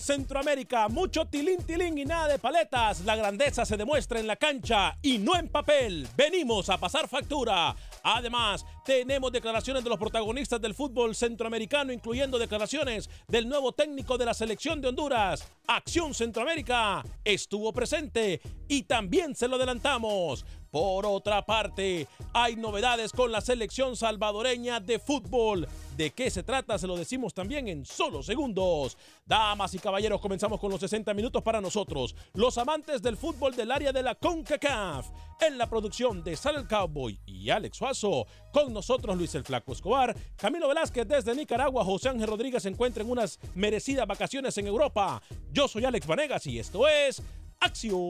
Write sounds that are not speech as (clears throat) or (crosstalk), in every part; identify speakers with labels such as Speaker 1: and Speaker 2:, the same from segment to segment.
Speaker 1: Centroamérica, mucho tilín tilín y nada de paletas. La grandeza se demuestra en la cancha y no en papel. Venimos a pasar factura. Además, tenemos declaraciones de los protagonistas del fútbol centroamericano, incluyendo declaraciones del nuevo técnico de la selección de Honduras. Acción Centroamérica estuvo presente y también se lo adelantamos. Por otra parte, hay novedades con la selección salvadoreña de fútbol. ¿De qué se trata? Se lo decimos también en solo segundos. Damas y caballeros, comenzamos con los 60 minutos para nosotros, los amantes del fútbol del área de la CONCACAF. En la producción de Sal el Cowboy y Alex Suazo, con nosotros Luis el Flaco Escobar, Camilo Velázquez desde Nicaragua, José Ángel Rodríguez se encuentra en unas merecidas vacaciones en Europa. Yo soy Alex Vanegas y esto es Acción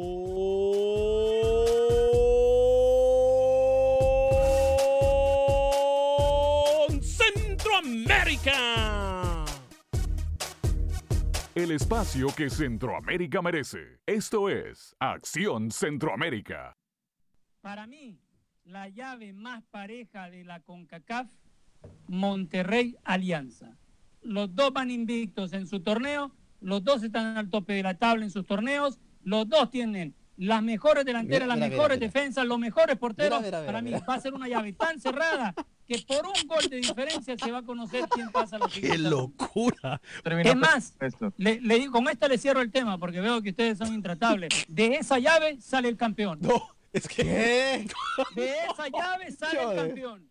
Speaker 1: Centroamérica.
Speaker 2: El espacio que Centroamérica merece. Esto es Acción Centroamérica.
Speaker 3: Para mí, la llave más pareja de la CONCACAF, Monterrey Alianza. Los dos van invictos en su torneo, los dos están al tope de la tabla en sus torneos, los dos tienen las mejores delanteras,
Speaker 4: Mira,
Speaker 3: las
Speaker 4: mira,
Speaker 3: mejores
Speaker 4: mira, mira.
Speaker 3: defensas, los mejores porteros.
Speaker 4: Mira, mira, mira,
Speaker 3: Para mí
Speaker 4: mira.
Speaker 3: va a ser una llave tan cerrada que por un gol de diferencia se va a conocer quién pasa a la
Speaker 1: ¡Qué locura!
Speaker 3: Es más, le, le digo, con esta le cierro el tema porque veo que ustedes son intratables. De esa llave sale el campeón.
Speaker 1: No, es que. (laughs)
Speaker 3: De esa llave sale el campeón.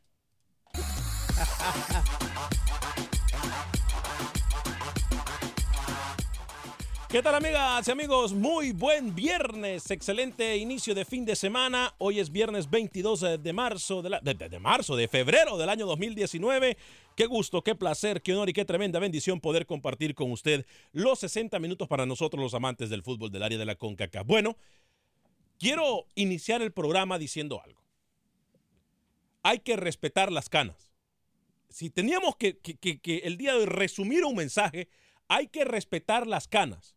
Speaker 1: ¿Qué tal amigas y amigos? Muy buen viernes, excelente inicio de fin de semana. Hoy es viernes 22 de marzo, de, la- de- de- de marzo, de febrero del año 2019. Qué gusto, qué placer, qué honor y qué tremenda bendición poder compartir con usted los 60 minutos para nosotros los amantes del fútbol del área de la CONCACAF. Bueno, quiero iniciar el programa diciendo algo. Hay que respetar las canas. Si teníamos que, el día de hoy resumir un mensaje, hay que respetar las canas.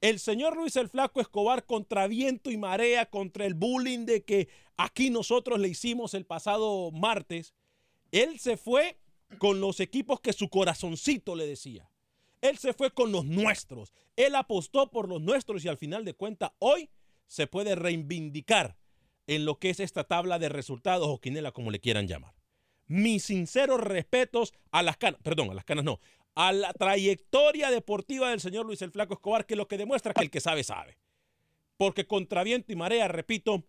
Speaker 1: El señor Luis el Flaco Escobar contra viento y marea, contra el bullying de que aquí nosotros le hicimos el pasado martes, él se fue con los equipos que su corazoncito le decía. Él se fue con los nuestros. Él apostó por los nuestros y al final de cuentas hoy se puede reivindicar en lo que es esta tabla de resultados o quinela como le quieran llamar. Mis sinceros respetos a las canas, perdón, a las canas no, a la trayectoria deportiva del señor Luis el Flaco Escobar, que lo que demuestra que el que sabe, sabe. Porque contra viento y marea, repito,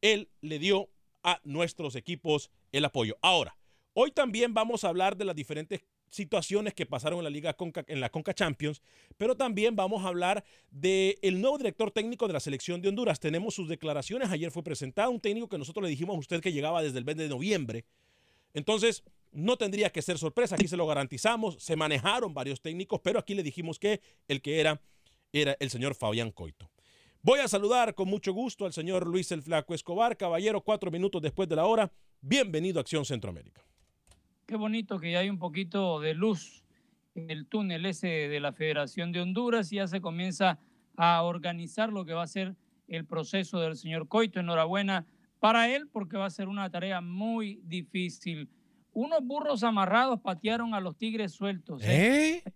Speaker 1: él le dio a nuestros equipos el apoyo. Ahora, hoy también vamos a hablar de las diferentes situaciones que pasaron en la Liga Conca, en la Conca Champions, pero también vamos a hablar del el nuevo director técnico de la selección de Honduras. Tenemos sus declaraciones. Ayer fue presentado un técnico que nosotros le dijimos a usted que llegaba desde el 20 de noviembre. Entonces, no tendría que ser sorpresa. Aquí se lo garantizamos. Se manejaron varios técnicos, pero aquí le dijimos que el que era era el señor Fabián Coito. Voy a saludar con mucho gusto al señor Luis el Flaco Escobar, caballero, cuatro minutos después de la hora. Bienvenido a Acción Centroamérica.
Speaker 3: Qué bonito que ya hay un poquito de luz en el túnel ese de la Federación de Honduras y ya se comienza a organizar lo que va a ser el proceso del señor Coito. Enhorabuena para él porque va a ser una tarea muy difícil. Unos burros amarrados patearon a los tigres sueltos. ¿eh? ¿Eh?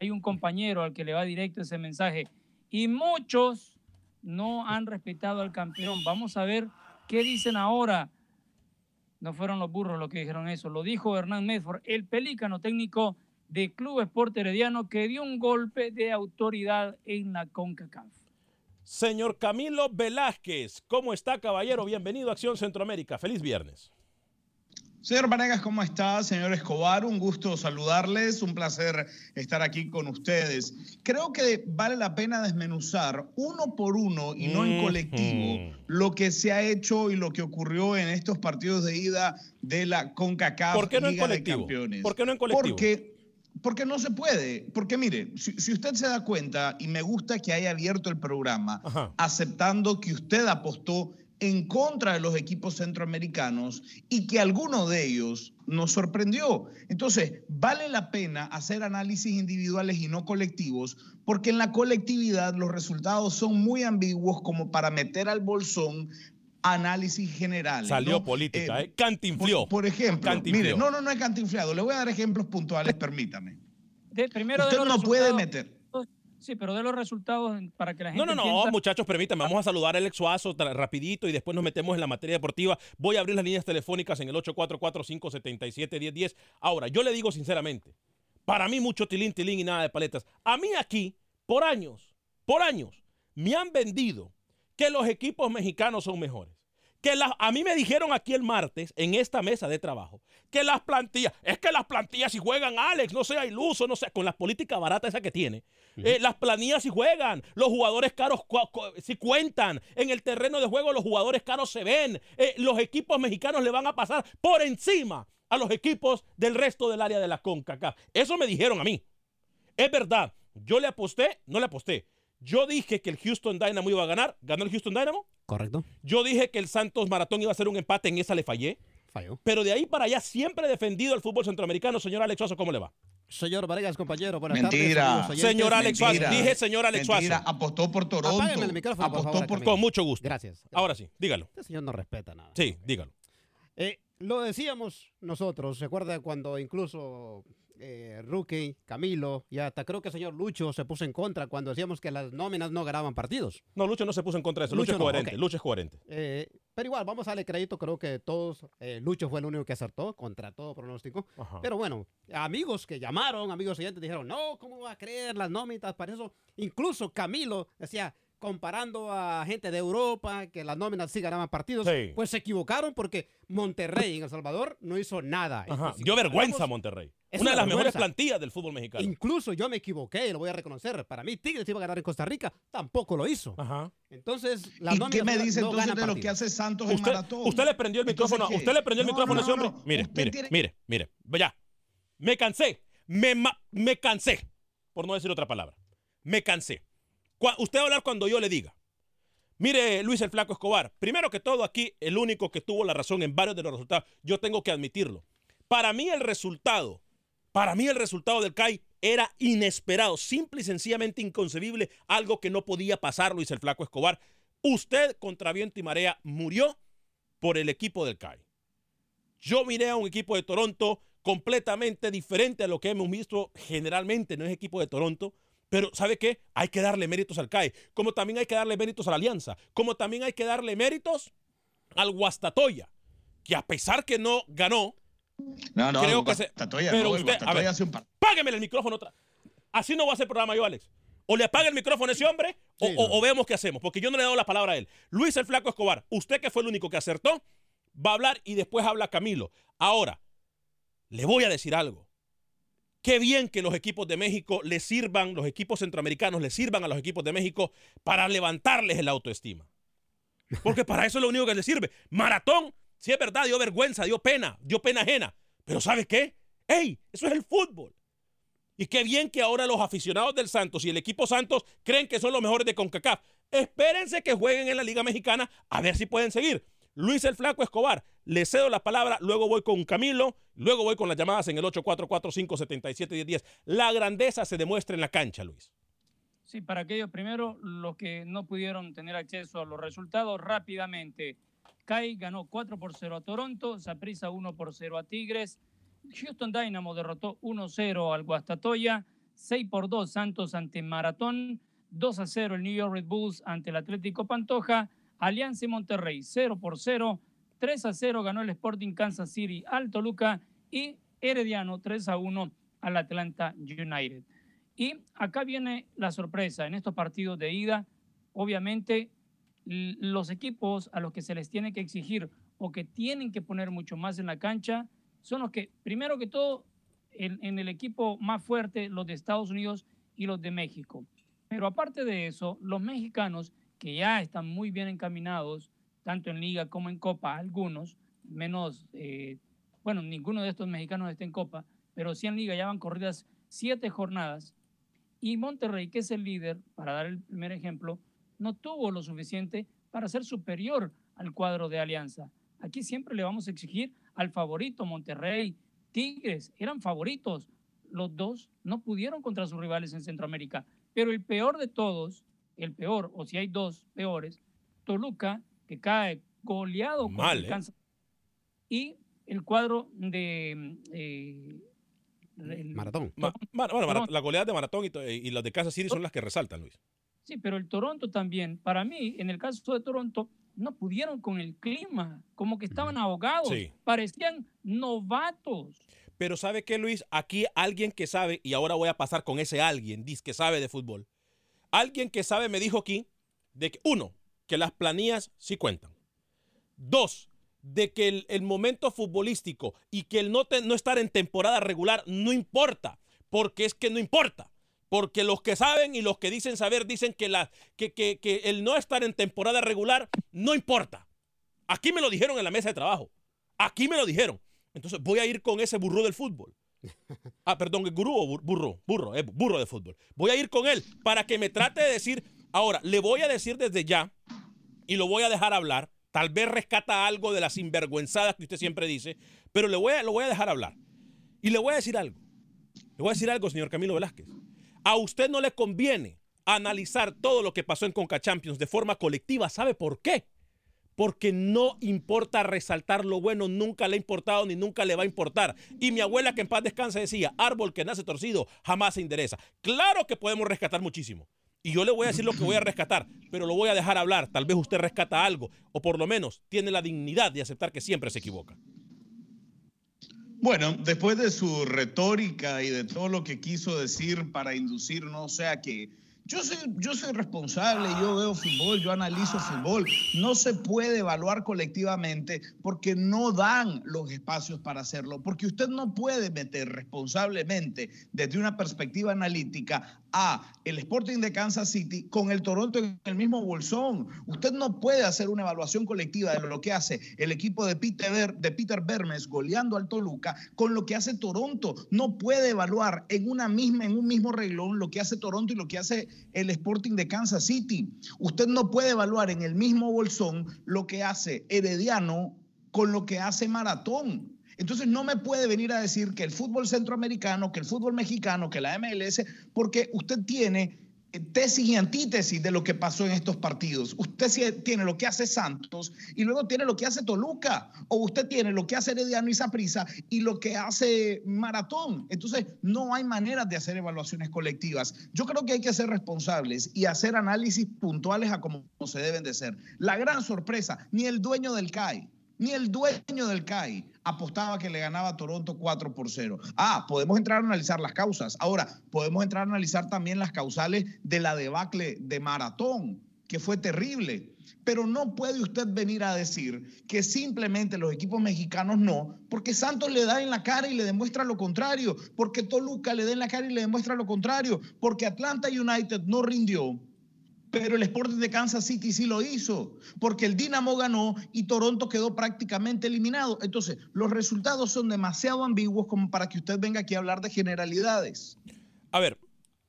Speaker 3: Hay un compañero al que le va directo ese mensaje. Y muchos no han respetado al campeón. Vamos a ver qué dicen ahora no fueron los burros los que dijeron eso, lo dijo Hernán Medford, el pelícano técnico de Club Esporte Herediano que dio un golpe de autoridad en la CONCACAF.
Speaker 1: Señor Camilo Velázquez, ¿cómo está caballero? Bienvenido a Acción Centroamérica. Feliz viernes.
Speaker 4: Señor Vanegas, ¿cómo está? Señor Escobar, un gusto saludarles, un placer estar aquí con ustedes. Creo que vale la pena desmenuzar uno por uno y no en colectivo lo que se ha hecho y lo que ocurrió en estos partidos de ida de la CONCACAF
Speaker 1: ¿Por qué no
Speaker 4: Liga
Speaker 1: en colectivo?
Speaker 4: de Campeones.
Speaker 1: ¿Por qué no en colectivo?
Speaker 4: Porque porque no se puede. Porque mire, si, si, usted se da cuenta, y me gusta que haya abierto el programa,
Speaker 1: Ajá.
Speaker 4: aceptando que usted apostó en contra de los equipos centroamericanos y que alguno de ellos nos sorprendió. Entonces, vale la pena hacer análisis individuales y no colectivos, porque en la colectividad los resultados son muy ambiguos como para meter al bolsón análisis generales.
Speaker 1: Salió
Speaker 4: ¿no?
Speaker 1: política,
Speaker 4: Eh,
Speaker 1: ¿eh? Cantinflió.
Speaker 4: Por, por ejemplo,
Speaker 1: Cantinflió.
Speaker 4: mire, no, no, no es cantinfliado. Le voy a dar ejemplos puntuales, permítame.
Speaker 3: De, primero
Speaker 4: Usted
Speaker 3: de
Speaker 4: no puede meter.
Speaker 3: Sí, pero de los resultados para que la gente
Speaker 1: No, no, no, muchachos, permítanme, vamos a saludar a Alex Suazo rapidito y después nos metemos en la materia deportiva. Voy a abrir las líneas telefónicas en el 844-577-1010. Ahora, yo le digo sinceramente, para mí mucho tilín, tilín y nada de paletas. A mí aquí, por años, por años, me han vendido que los equipos mexicanos son mejores. Que las- a mí me dijeron aquí el martes, en esta mesa de trabajo, que las plantillas, es que las plantillas si juegan, Alex, no sea iluso, no sea, con las políticas baratas esa que tiene, eh, las planillas si juegan, los jugadores caros si cuentan, en el terreno de juego los jugadores caros se ven, eh, los equipos mexicanos le van a pasar por encima a los equipos del resto del área de la CONCACAF. Eso me dijeron a mí. Es verdad, yo le aposté, no le aposté. Yo dije que el Houston Dynamo iba a ganar, ganó el Houston Dynamo.
Speaker 5: Correcto.
Speaker 1: Yo dije que el Santos Maratón iba a ser un empate, en esa le fallé.
Speaker 5: Falló.
Speaker 1: Pero de ahí para allá siempre he defendido el fútbol centroamericano. Señor Alex Suazo, ¿cómo le va?
Speaker 5: Señor Vargas, compañero, buenas
Speaker 4: Mentira.
Speaker 5: tardes.
Speaker 1: Señor Alex Suazo,
Speaker 4: Mentira.
Speaker 1: dije señor Alex
Speaker 4: Mentira,
Speaker 1: Suazo.
Speaker 4: apostó por Toronto.
Speaker 5: Apágueme el micrófono, por
Speaker 4: apostó
Speaker 5: favor,
Speaker 4: por
Speaker 5: Camilo.
Speaker 1: Con mucho gusto.
Speaker 5: Gracias.
Speaker 1: Ahora sí, dígalo.
Speaker 5: Este señor no respeta nada.
Speaker 1: Sí, dígalo.
Speaker 5: Eh, lo decíamos nosotros, ¿se acuerda cuando incluso eh, Rookie, Camilo y hasta creo que el señor Lucho se puso en contra cuando decíamos que las nóminas no ganaban partidos?
Speaker 1: No, Lucho no se puso en contra de eso. Lucho,
Speaker 5: Lucho
Speaker 1: es
Speaker 5: no,
Speaker 1: coherente. Lucho es coherente.
Speaker 5: Eh, pero igual, vamos a darle crédito, creo que todos, eh, Lucho fue el único que acertó contra todo pronóstico.
Speaker 1: Ajá.
Speaker 5: Pero bueno, amigos que llamaron, amigos oyentes dijeron, no, ¿cómo va a creer las nóminas para eso? Incluso Camilo decía, comparando a gente de Europa, que las nóminas sí ganaban partidos,
Speaker 1: Sí.
Speaker 5: pues se equivocaron porque Monterrey en El Salvador no hizo nada.
Speaker 1: Ajá.
Speaker 5: Entonces, si
Speaker 1: Dio vergüenza Monterrey.
Speaker 5: Es
Speaker 1: Una de las mejores plantillas del fútbol mexicano.
Speaker 5: Incluso yo me equivoqué, lo voy a reconocer. Para mí Tigres iba a ganar en Costa Rica, tampoco lo hizo.
Speaker 1: Ajá.
Speaker 5: Entonces, las
Speaker 4: ¿Y qué me dice
Speaker 5: no
Speaker 4: entonces de lo que hace Santos en
Speaker 1: Usted,
Speaker 4: maratón?
Speaker 1: usted le prendió el
Speaker 4: Entonces,
Speaker 1: micrófono.
Speaker 4: ¿qué?
Speaker 1: Usted le prendió el
Speaker 4: No,
Speaker 1: micrófono a
Speaker 4: no,
Speaker 1: ese hombre.
Speaker 4: no,
Speaker 1: Mire,
Speaker 4: usted
Speaker 1: mire,
Speaker 4: tiene-
Speaker 1: mire, mire. Ya. Me cansé. Me, ma- me cansé. Por no decir otra palabra. Me cansé. Usted va a hablar cuando yo le diga. Mire, Luis el Flaco Escobar. Primero que todo, aquí el único que tuvo la razón en varios de los resultados, yo tengo que admitirlo. Para mí el resultado, para mí el resultado del CAI era inesperado, simple y sencillamente inconcebible, algo que no podía pasar, Luis el Flaco Escobar. Usted contra viento y marea murió por el equipo del CAI. Yo miré a un equipo de Toronto completamente diferente a lo que hemos visto generalmente, no es equipo de Toronto. Pero, ¿sabe qué? Hay que darle méritos al CAE, como también hay que darle méritos a la Alianza, como también hay que darle méritos al Guastatoya, que a pesar que no ganó,
Speaker 4: No, no,
Speaker 1: Creo que se- pero
Speaker 4: no, el
Speaker 1: usted, a
Speaker 4: Guastatoya
Speaker 1: ver,
Speaker 4: hace un par-
Speaker 1: págueme el micrófono otra. Así no va a ser programa yo, Alex. O le apaga el micrófono a ese hombre o, o- o vemos qué hacemos, porque yo no le he dado la palabra a él. Luis el Flaco Escobar, usted que fue el único que acertó, va a hablar y después habla Camilo. Ahora, le voy a decir algo. Qué bien que los equipos de México le sirvan, los equipos centroamericanos le sirvan a los equipos de México para levantarles el autoestima. Porque para eso es lo único que les sirve. Maratón, si es verdad, dio vergüenza, dio pena, dio pena ajena. Pero ¿sabe qué? ¡Ey! Eso es el fútbol. Y qué bien que ahora los aficionados del Santos y el equipo Santos creen que son los mejores de CONCACAF. Espérense que jueguen en la Liga Mexicana a ver si pueden seguir. Luis el Flaco Escobar, le cedo la palabra, luego voy con Camilo, luego voy con las llamadas en el 844-577-1010. La grandeza se demuestra en la cancha, Luis.
Speaker 3: Sí, para aquellos primero, los que no pudieron tener acceso a los resultados rápidamente. CAI ganó 4 por 0 a Toronto, Saprissa 1 por 0 a Tigres, Houston Dynamo derrotó 1-0 al Guastatoya, 6 por 2 Santos ante Maratón, 2 a 0 el New York Red Bulls ante el Atlético Pantoja, Alianza y Monterrey 0 por 0, 3 a 0 ganó el Sporting Kansas City al Toluca y Herediano 3 a 1 al Atlanta United. Y acá viene la sorpresa en estos partidos de ida. Obviamente, los equipos a los que se les tiene que exigir o que tienen que poner mucho más en la cancha son los que, primero que todo, en, en el equipo más fuerte, los de Estados Unidos y los de México. Pero aparte de eso, los mexicanos, que ya están muy bien encaminados, tanto en liga como en copa, algunos, menos, eh, bueno, ninguno de estos mexicanos está en copa, pero sí en liga ya van corridas siete jornadas. Y Monterrey, que es el líder, para dar el primer ejemplo, no tuvo lo suficiente para ser superior al cuadro de Alianza. Aquí siempre le vamos a exigir al favorito Monterrey, Tigres, eran favoritos. Los dos no pudieron contra sus rivales en Centroamérica. Pero el peor de todos, el peor, o si hay dos peores, Toluca, que cae goleado
Speaker 1: Mal,
Speaker 3: el
Speaker 1: ¿eh?
Speaker 3: Y el cuadro de eh, el-
Speaker 5: Maratón.
Speaker 1: Ma- ma- bueno,
Speaker 3: Toronto.
Speaker 1: la goleada de Maratón y, to- y las de Kansas City son las que resaltan, Luis.
Speaker 3: Sí, pero el Toronto también, para mí, en el caso de Toronto, no pudieron con el clima, como que estaban ahogados,
Speaker 1: Sí.
Speaker 3: parecían novatos.
Speaker 1: Pero ¿sabe qué, Luis? Aquí alguien que sabe, y ahora voy a pasar con ese alguien, dice que sabe de fútbol. Alguien que sabe me dijo aquí de que, uno, que las planillas sí cuentan. Dos, de que el, momento futbolístico y que el no estar en temporada regular no importa, porque es que no importa. Porque los que saben y los que dicen saber dicen que, la, que, que- que el no estar en temporada regular no importa. Aquí me lo dijeron en la mesa de trabajo. Aquí me lo dijeron. Entonces voy a ir con ese burro del fútbol. Ah, perdón, gurú o bur- burro, burro, eh, burro de fútbol. Voy a ir con él para que me trate de decir, ahora, le voy a decir desde ya y lo voy a dejar hablar. Tal vez rescata algo de las sinvergüenzadas que usted siempre dice, pero le voy a, lo voy a dejar hablar. Y le voy a decir algo. Le voy a decir algo, señor Camilo Velázquez. A usted no le conviene analizar todo lo que pasó en Conca Champions de forma colectiva. ¿Sabe por qué? Porque no importa resaltar lo bueno, nunca le ha importado ni nunca le va a importar. Y mi abuela, que en paz descansa, decía: árbol que nace torcido jamás se endereza. Claro que podemos rescatar muchísimo. Y yo le voy a decir lo que voy a rescatar, pero lo voy a dejar hablar. Tal vez usted rescata algo, o por lo menos tiene la dignidad de aceptar que siempre se equivoca.
Speaker 4: Bueno, después de su retórica y de todo lo que quiso decir para inducirnos, o sea que yo soy, yo soy responsable, yo veo fútbol, yo analizo fútbol. No se puede evaluar colectivamente porque no dan los espacios para hacerlo, porque usted no puede meter responsablemente desde una perspectiva analítica el Sporting de Kansas City con el Toronto en el mismo bolsón. Usted no puede hacer una evaluación colectiva de lo que hace el equipo de Peter, de Peter Bermes goleando al Toluca con lo que hace Toronto. No puede evaluar en, una misma, en un mismo reglón lo que hace Toronto y lo que hace el Sporting de Kansas City. Usted no puede evaluar en el mismo bolsón lo que hace Herediano con lo que hace Maratón. Entonces no me puede venir a decir que el fútbol centroamericano, que el fútbol mexicano, que la MLS, porque usted tiene eh, tesis y antítesis de lo que pasó en estos partidos. Usted tiene lo que hace Santos y luego tiene lo que hace Toluca, o usted tiene lo que hace Herediano y Saprissa y lo que hace Maratón. Entonces no hay maneras de hacer evaluaciones colectivas. Yo creo que hay que ser responsables y hacer análisis puntuales a como se deben de ser. La gran sorpresa, ni el dueño del CAI, Ni el dueño del CAI apostaba que le ganaba a Toronto 4 por 0. Ah, podemos entrar a analizar las causas. Ahora, podemos entrar a analizar también las causales de la debacle de Maratón, que fue terrible. Pero no puede usted venir a decir que simplemente los equipos mexicanos no, porque Santos le da en la cara y le demuestra lo contrario, porque Toluca le da en la cara y le demuestra lo contrario, porque Atlanta United no rindió pero el Sporting de Kansas City sí lo hizo, porque el Dinamo ganó y Toronto quedó prácticamente eliminado. Entonces, los resultados son demasiado ambiguos como para que usted venga aquí a hablar de generalidades.
Speaker 1: A ver,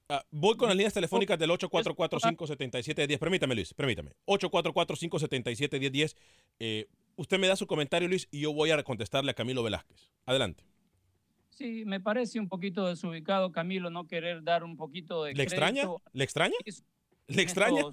Speaker 1: uh, voy con las líneas telefónicas del 844-577-10. Permítame, Luis, permítame. 844-577-1010. Eh, usted me da su comentario, Luis, y yo voy a contestarle a Camilo Velázquez. Adelante.
Speaker 3: Sí, me parece un poquito desubicado, Camilo, no querer dar un poquito de.
Speaker 1: ¿Le extraña? ¿Le extraña? ¿Le extraña?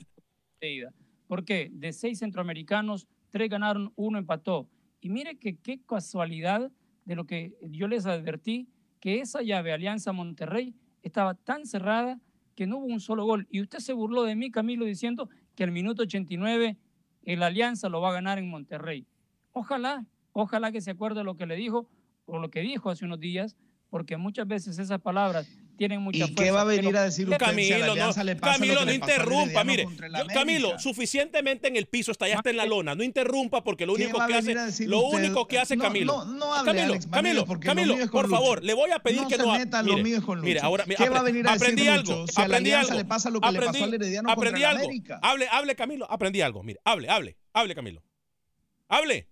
Speaker 3: ¿Por qué? De seis centroamericanos, tres ganaron, uno empató. Y mire que qué casualidad de lo que yo les advertí, que esa llave Alianza Monterrey estaba tan cerrada que no hubo un solo gol. Y usted se burló de mí, Camilo, diciendo que al minuto 89 el Alianza lo va a ganar en Monterrey. Ojalá, ojalá que se acuerde lo que le dijo o lo que dijo hace unos días, porque muchas veces esas palabras tienen mucha
Speaker 4: ¿Y qué va a venir a decir usted
Speaker 1: Camilo, no, Camilo, no interrumpa, mire, Camilo, suficientemente en el piso, está ya está en la lona, no interrumpa porque lo único que hace, lo único que hace Camilo.
Speaker 4: No, no, hable,
Speaker 1: Camilo,
Speaker 4: Alex,
Speaker 1: Camilo, Camilo, por favor, le voy a pedir
Speaker 4: no
Speaker 1: que
Speaker 4: se
Speaker 1: no
Speaker 4: meta lo mío con Lucho.
Speaker 1: Mire, ahora
Speaker 4: ¿Qué va a venir a
Speaker 1: aprendí
Speaker 4: decir
Speaker 1: algo,
Speaker 4: Lucho si a la
Speaker 1: aprendí algo,
Speaker 4: le pasa lo que le pasó al Herediano contra
Speaker 1: aprendí algo.
Speaker 4: América?
Speaker 1: Hable, hable, Camilo, aprendí algo. Mire, hable, hable, hable, Camilo. Hable,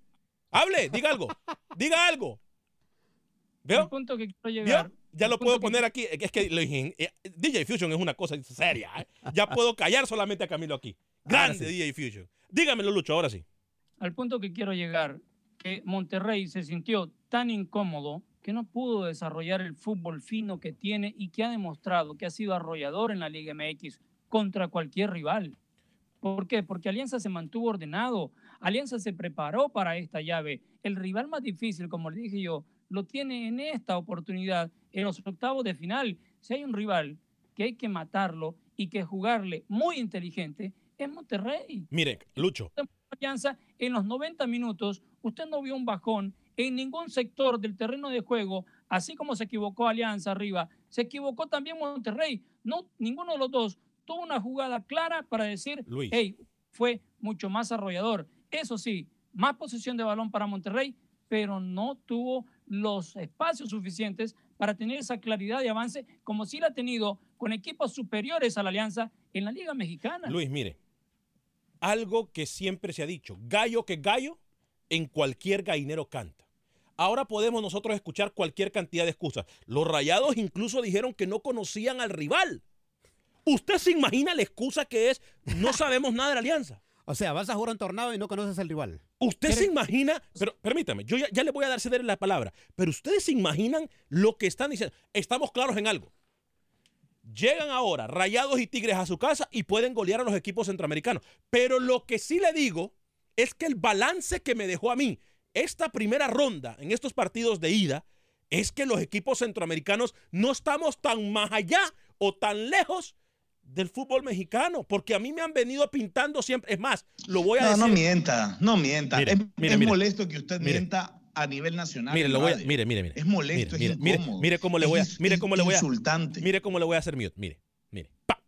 Speaker 1: hable, diga algo, diga algo. ¿Veo?
Speaker 3: El punto que quiero llegar.
Speaker 1: Ya lo puedo poner aquí. Es que eh, DJ Fusion es una cosa seria. ¿eh? Ya puedo callar solamente a Camilo aquí. Grande
Speaker 3: sí.
Speaker 1: DJ Fusion. Dígamelo, Lucho, ahora sí.
Speaker 3: Al punto que quiero llegar, que Monterrey se sintió tan incómodo que no pudo desarrollar el fútbol fino que tiene y que ha demostrado que ha sido arrollador en la Liga MX contra cualquier rival. ¿Por qué? Porque Alianza se mantuvo ordenado. Alianza se preparó para esta llave. El rival más difícil, como le dije yo, lo tiene en esta oportunidad, en los octavos de final. Si hay un rival que hay que matarlo y que jugarle muy inteligente, es Monterrey.
Speaker 1: Mire, Lucho.
Speaker 3: En los 90 minutos, usted no vio un bajón en ningún sector del terreno de juego, así como se equivocó Alianza arriba, se equivocó también Monterrey. No, ninguno de los dos tuvo una jugada clara para decir,
Speaker 1: Luis.
Speaker 3: hey, fue mucho más arrollador. Eso sí, más posesión de balón para Monterrey, pero no tuvo los espacios suficientes para tener esa claridad de avance como si la ha tenido con equipos superiores a la Alianza en la Liga Mexicana.
Speaker 1: Luis, mire, algo que siempre se ha dicho, gallo que gallo, en cualquier gallinero canta. Ahora podemos nosotros escuchar cualquier cantidad de excusas. Los rayados incluso dijeron que no conocían al rival. ¿Usted se imagina la excusa que es no sabemos nada de la alianza?
Speaker 5: O sea, vas a jugar un tornado y no conoces al rival.
Speaker 1: ¿Usted se imagina? Pero permítame, yo ya, ya, le voy a dar ceder la palabra, pero ustedes se imaginan lo que están diciendo. Estamos claros en algo. Llegan ahora Rayados y Tigres a su casa y pueden golear a los equipos centroamericanos. Pero lo que sí le digo es que el balance que me dejó a mí esta primera ronda en estos partidos de ida es que los equipos centroamericanos no estamos tan más allá o tan lejos del fútbol mexicano, porque a mí me han venido pintando siempre. Es más, lo voy a
Speaker 4: no,
Speaker 1: decir.
Speaker 4: No mienta, no mienta.
Speaker 1: Mire,
Speaker 4: es
Speaker 1: mire,
Speaker 4: es
Speaker 1: mire.
Speaker 4: molesto que usted mienta a nivel nacional.
Speaker 1: Mire, lo voy a, mire, mire, mire.
Speaker 4: Es molesto,
Speaker 1: mire,
Speaker 4: es incómodo.
Speaker 1: Mire, cómo le voy a, mire cómo le voy a,
Speaker 4: insultante.
Speaker 1: mire cómo le voy a hacer mute. Mire, mire. Pa.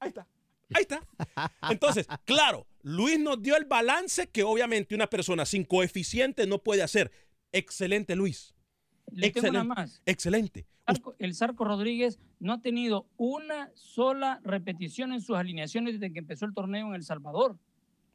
Speaker 1: Ahí está. Ahí está. (laughs) Entonces, claro, Luis nos dio el balance que obviamente una persona sin coeficiente no puede hacer. Excelente, Luis.
Speaker 3: Le tengo una más.
Speaker 1: Excelente.
Speaker 3: El Zarco Rodríguez no ha tenido una sola repetición en sus alineaciones desde que empezó el torneo en El Salvador.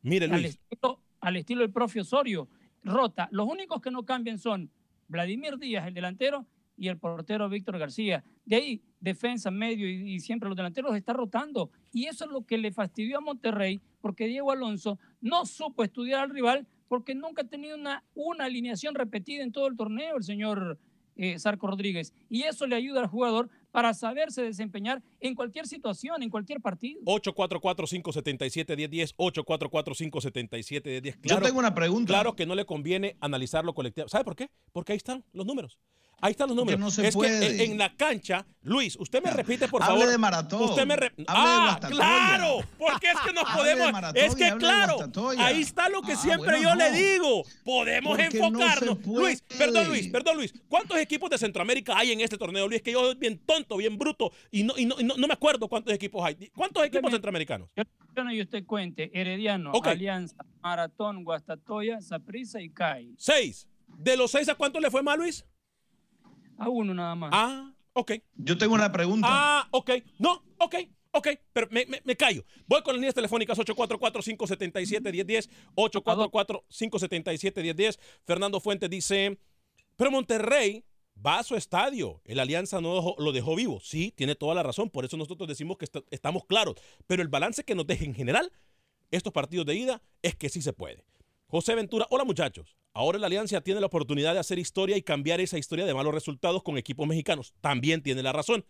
Speaker 1: Mire,
Speaker 3: Al
Speaker 1: Luis.
Speaker 3: estilo, al estilo del propio Osorio. Rota. Los únicos que no cambian son Vladimir Díaz, el delantero, y el portero Víctor García. De ahí, defensa, medio y, y siempre los delanteros está rotando. Y eso es lo que le fastidió a Monterrey, porque Diego Alonso no supo estudiar al rival, porque nunca ha tenido una, una alineación repetida en todo el torneo, el señor eh, Zarco Rodríguez. Y eso le ayuda al jugador para saberse desempeñar en cualquier situación, en cualquier partido.
Speaker 1: 844-577-1010, 844-577-1010.
Speaker 4: Yo tengo una pregunta.
Speaker 1: Claro que no le conviene analizarlo colectivo. ¿Sabe por qué? Porque ahí están los números. Ahí están los números.
Speaker 4: no se
Speaker 1: es
Speaker 4: puede.
Speaker 1: que en la cancha, Luis, usted me repite, por
Speaker 4: Hable
Speaker 1: favor.
Speaker 4: de maratón.
Speaker 1: Usted me re-
Speaker 4: Hable de
Speaker 1: ah,
Speaker 4: Guastatoya.
Speaker 1: claro, porque es que nos
Speaker 4: Hable de
Speaker 1: podemos.
Speaker 4: maratón
Speaker 1: es
Speaker 4: y
Speaker 1: que
Speaker 4: hable de
Speaker 1: claro, ahí está lo que
Speaker 4: Ah,
Speaker 1: siempre
Speaker 4: bueno,
Speaker 1: yo le digo. Podemos
Speaker 4: Porque no se
Speaker 1: enfocarnos. Luis, perdón, Luis, perdón, Luis. ¿Cuántos equipos de Centroamérica hay en este torneo, Luis? Que yo soy bien tonto, bien bruto y no, y no, y no, no me acuerdo cuántos equipos hay. ¿Cuántos equipos centroamericanos?
Speaker 3: Yo, y usted cuente. Herediano. Alianza, Maratón, Guastatoya, Saprissa y CAI.
Speaker 1: Seis. ¿De los seis a cuántos le fue mal, Luis?
Speaker 3: A uno nada más.
Speaker 1: Ah, ok.
Speaker 4: Yo tengo una pregunta.
Speaker 1: Ah, ok. No, ok. Ok, pero me, me, me callo. Voy con las líneas telefónicas 844-577-1010, 844-577-1010. Fernando Fuentes dice, pero Monterrey va a su estadio. El Alianza no dejó- lo dejó vivo. Sí, tiene toda la razón. Por eso nosotros decimos que est- estamos claros. Pero el balance que nos deja en general estos partidos de ida es que sí se puede. José Ventura, hola muchachos. Ahora la Alianza tiene la oportunidad de hacer historia y cambiar esa historia de malos resultados con equipos mexicanos. También tiene la razón.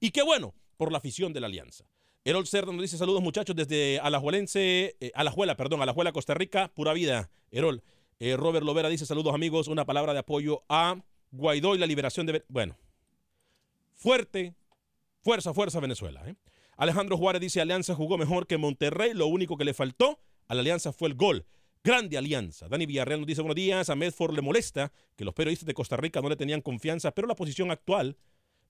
Speaker 1: Y qué bueno por la afición de la Alianza. Erol Cerda nos dice saludos muchachos desde Alajuelense, eh, Alajuela, perdón, Alajuela, Costa Rica, pura vida. Erol. Eh, Robert Lovera dice saludos amigos, una palabra de apoyo a Guaidó y la liberación de... Bueno, fuerte, fuerza, fuerza Venezuela. ¿eh? Alejandro Juárez dice Alianza jugó mejor que Monterrey, lo único que le faltó a la Alianza fue el gol. Grande alianza. Dani Villarreal nos dice buenos días. A Medford le molesta que los periodistas de Costa Rica no le tenían confianza, pero la posición actual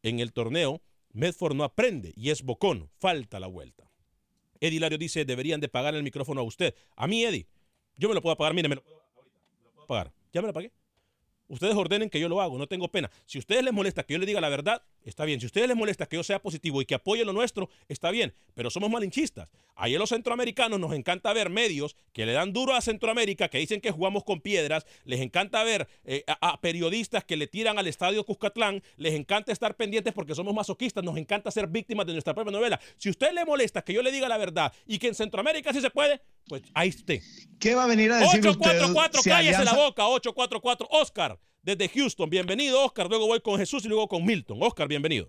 Speaker 1: en el torneo, Medford no aprende y es bocón. Falta la vuelta. Eddie Hilario dice, deberían de pagar el micrófono a usted. A mí, Eddie, yo me lo puedo pagar. Mire, me lo puedo, pagar. Ya me lo pagué. Ustedes ordenen que yo lo hago, no tengo pena. Si a ustedes les molesta que yo les diga la verdad, está bien. Si a ustedes les molesta que yo sea positivo y que apoye lo nuestro, está bien. Pero somos malinchistas. Ahí a los centroamericanos nos encanta ver medios que le dan duro a Centroamérica, que dicen que jugamos con piedras. Les encanta ver eh, a, a periodistas que le tiran al estadio Cuscatlán. Les encanta estar pendientes porque somos masoquistas. Nos encanta ser víctimas de nuestra propia novela. Si a usted le molesta que yo le diga la verdad y que en Centroamérica sí se puede, pues ahí esté.
Speaker 4: ¿Qué va a venir a decir usted?
Speaker 1: 844,
Speaker 4: si
Speaker 1: cállese
Speaker 4: Alianza-
Speaker 1: la boca. 844, Oscar, desde Houston. Bienvenido, Oscar. Luego voy con Jesús y luego con Milton. Oscar, bienvenido.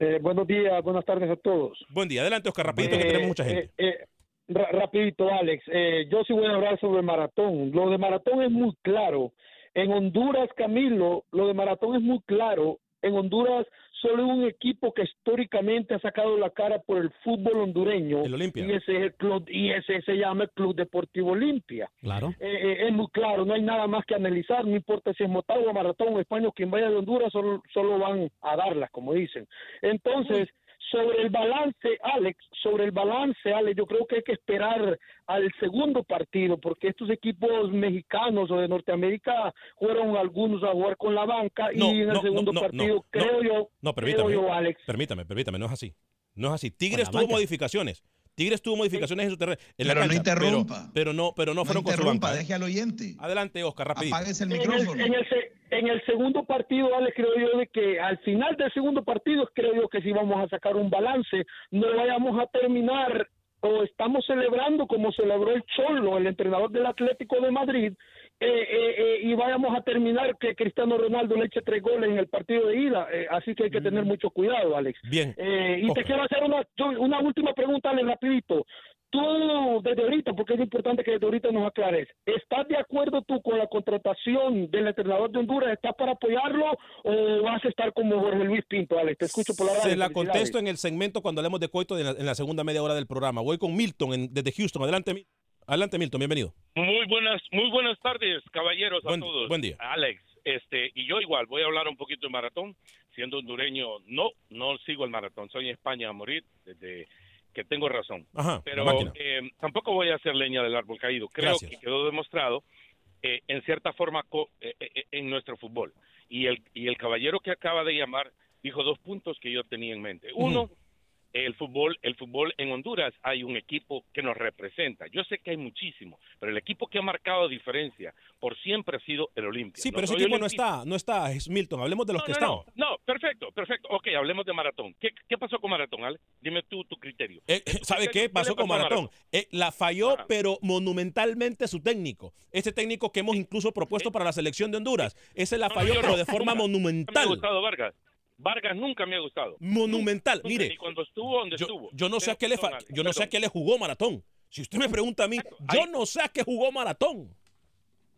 Speaker 6: Eh, buenos días, buenas tardes a todos.
Speaker 1: Buen día. Adelante, Oscar, rapidito que
Speaker 6: Eh,
Speaker 1: tenemos mucha gente.
Speaker 6: eh, eh, ra- rapidito, Alex. Eh, yo sí voy a hablar sobre maratón. Lo de maratón es muy claro. En Honduras, Camilo, lo de maratón es muy claro. En Honduras solo un equipo que históricamente ha sacado la cara por el fútbol hondureño.
Speaker 1: El.
Speaker 6: Y ese es el club, y ese se llama el Club Deportivo Olimpia.
Speaker 5: Claro.
Speaker 6: Eh, eh, es muy claro, no hay nada más que analizar, no importa si es Motagua, Maratón o España, quien vaya de Honduras solo, solo van a darlas, como dicen. Entonces, sobre el balance, Alex, sobre el balance, Alex, yo creo que hay que esperar al segundo partido, porque estos equipos mexicanos o de Norteamérica fueron algunos a jugar con la banca
Speaker 1: No,
Speaker 6: y en el segundo
Speaker 1: no,
Speaker 6: partido,
Speaker 1: no,
Speaker 6: creo
Speaker 1: no.
Speaker 6: yo,
Speaker 1: No,
Speaker 6: creo
Speaker 1: permítame.
Speaker 6: yo, Alex,
Speaker 1: Permítame, permítame, no es así. No es así. Tigres tuvo
Speaker 5: banca.
Speaker 1: modificaciones. Tigres tuvo modificaciones en su terreno. en la
Speaker 4: Pero no interrumpa.
Speaker 1: Pero, pero no, pero no
Speaker 4: No
Speaker 1: fueron con su banca. ¿eh?
Speaker 4: deje al oyente.
Speaker 1: Adelante, Oscar, rapidito.
Speaker 4: Apáguese el
Speaker 6: En el,
Speaker 4: micrófono.
Speaker 6: en el se- en el segundo partido, Alex, creo yo de que al final del segundo partido, creo yo que sí vamos a sacar un balance. No vayamos a terminar o estamos celebrando como celebró el Cholo, el entrenador del Atlético de Madrid, eh, eh, eh, y vayamos a terminar que Cristiano Ronaldo le eche tres goles en el partido de ida. Eh, así que hay que tener mucho cuidado, Alex.
Speaker 1: Bien.
Speaker 6: Eh, y te quiero hacer una, una última pregunta, Alex, rapidito. Tú, desde ahorita, porque es importante que desde ahorita nos aclares, ¿estás de acuerdo tú con la contratación del entrenador de Honduras? ¿Estás para apoyarlo o vas a estar como Jorge Luis Pinto, Alex? Te escucho por la radio.
Speaker 1: Se la contesto en el segmento cuando hablemos de Coito en la, en la segunda media hora del programa. Voy con Milton en- desde Houston. Adelante, Adelante, Milton. Bienvenido.
Speaker 7: Muy buenas, muy buenas tardes, caballeros,
Speaker 1: Buen-
Speaker 7: a todos.
Speaker 1: buen día.
Speaker 7: Alex, este, y yo igual, voy a hablar un poquito de maratón. Siendo hondureño, no, no sigo el maratón. Soy en España a morir desde que tengo razón.
Speaker 1: Ajá,
Speaker 7: Pero eh, tampoco voy a hacer leña del árbol caído. Creo
Speaker 1: Gracias.
Speaker 7: que quedó demostrado eh, en cierta forma co- eh, eh, en nuestro fútbol. Y el, y el caballero que acaba de llamar dijo dos puntos que yo tenía en mente. Uno, el fútbol, el fútbol en Honduras hay un equipo que nos representa. Yo sé que hay muchísimo, pero el equipo que ha marcado diferencia por siempre ha sido el Olimpia.
Speaker 1: Sí, pero ese
Speaker 7: soy
Speaker 1: equipo no está, no está, es Milton. Hablemos de los
Speaker 7: No,
Speaker 1: que
Speaker 7: no,
Speaker 1: están.
Speaker 7: no, no, perfecto, perfecto. Ok, hablemos de maratón. ¿Qué, qué pasó con maratón, Ale? Dime tú tu criterio.
Speaker 1: Eh, ¿Sabe qué pasó con Maratón? Eh, la falló, pero monumentalmente su técnico. Ese técnico que hemos incluso propuesto para la selección de Honduras. Ese la
Speaker 7: No, no,
Speaker 1: falló, pero
Speaker 7: no,
Speaker 1: de forma
Speaker 7: Nunca me ha
Speaker 1: monumental.
Speaker 7: gustado Vargas. Vargas nunca me ha gustado.
Speaker 1: Monumental.
Speaker 7: Nunca,
Speaker 1: Mire,
Speaker 7: ni cuando estuvo donde
Speaker 1: yo,
Speaker 7: estuvo.
Speaker 1: yo no sé a qué le fa- yo no sé a qué le jugó Maratón. Si usted me pregunta a mí, yo no sé a qué jugó Maratón.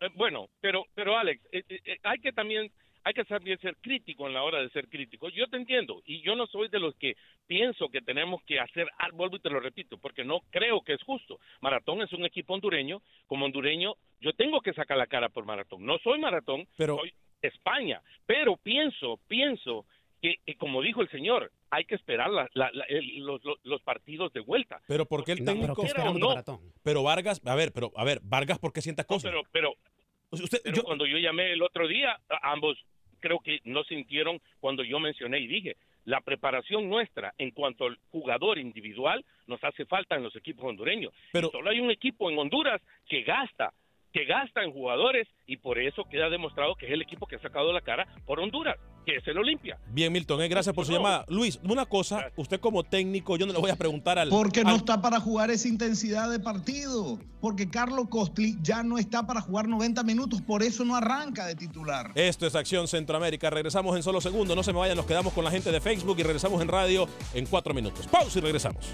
Speaker 7: Eh, bueno, pero, pero Alex, eh, eh, hay que también hay que también ser crítico en la hora de ser crítico. Yo te entiendo y yo no soy de los que pienso que tenemos que hacer, vuelvo y te lo repito, porque no creo que es justo. Maratón es un equipo hondureño, como hondureño yo tengo que sacar la cara por Maratón. No soy Maratón,
Speaker 1: Pero-
Speaker 7: soy España, pero pienso, pienso que, que como dijo el señor, hay que esperar la- la- la- el- los, los- los partidos de vuelta.
Speaker 1: Pero ¿por qué el
Speaker 7: No, pero
Speaker 1: técnico?
Speaker 7: ¿qué esperamos de Maratón?
Speaker 1: Pero Vargas, a ver, pero a ver, Vargas, ¿por qué sienta cosas?
Speaker 7: Pero, pero, pero cuando yo llamé el otro día, ambos creo que no sintieron cuando yo mencioné y dije, la preparación nuestra en cuanto al jugador individual nos hace falta en los equipos hondureños.
Speaker 1: Pero-
Speaker 7: Y solo hay un equipo en Honduras que gasta, que gasta en jugadores y por eso queda demostrado que es el equipo que ha sacado la cara por Honduras, que es el Olimpia.
Speaker 1: Bien, Milton, eh, gracias por su llamada. Luis, una cosa, usted como técnico, yo no le voy a preguntar al...
Speaker 4: Porque no
Speaker 1: al-
Speaker 4: está para jugar esa intensidad de partido. Porque Carlos Costli ya no está para jugar 90 minutos. Por eso no arranca de titular.
Speaker 1: Esto es Acción Centroamérica. Regresamos en solo segundos. No se me vayan, nos quedamos con la gente de Facebook y regresamos en radio en cuatro minutos. Pausa y regresamos.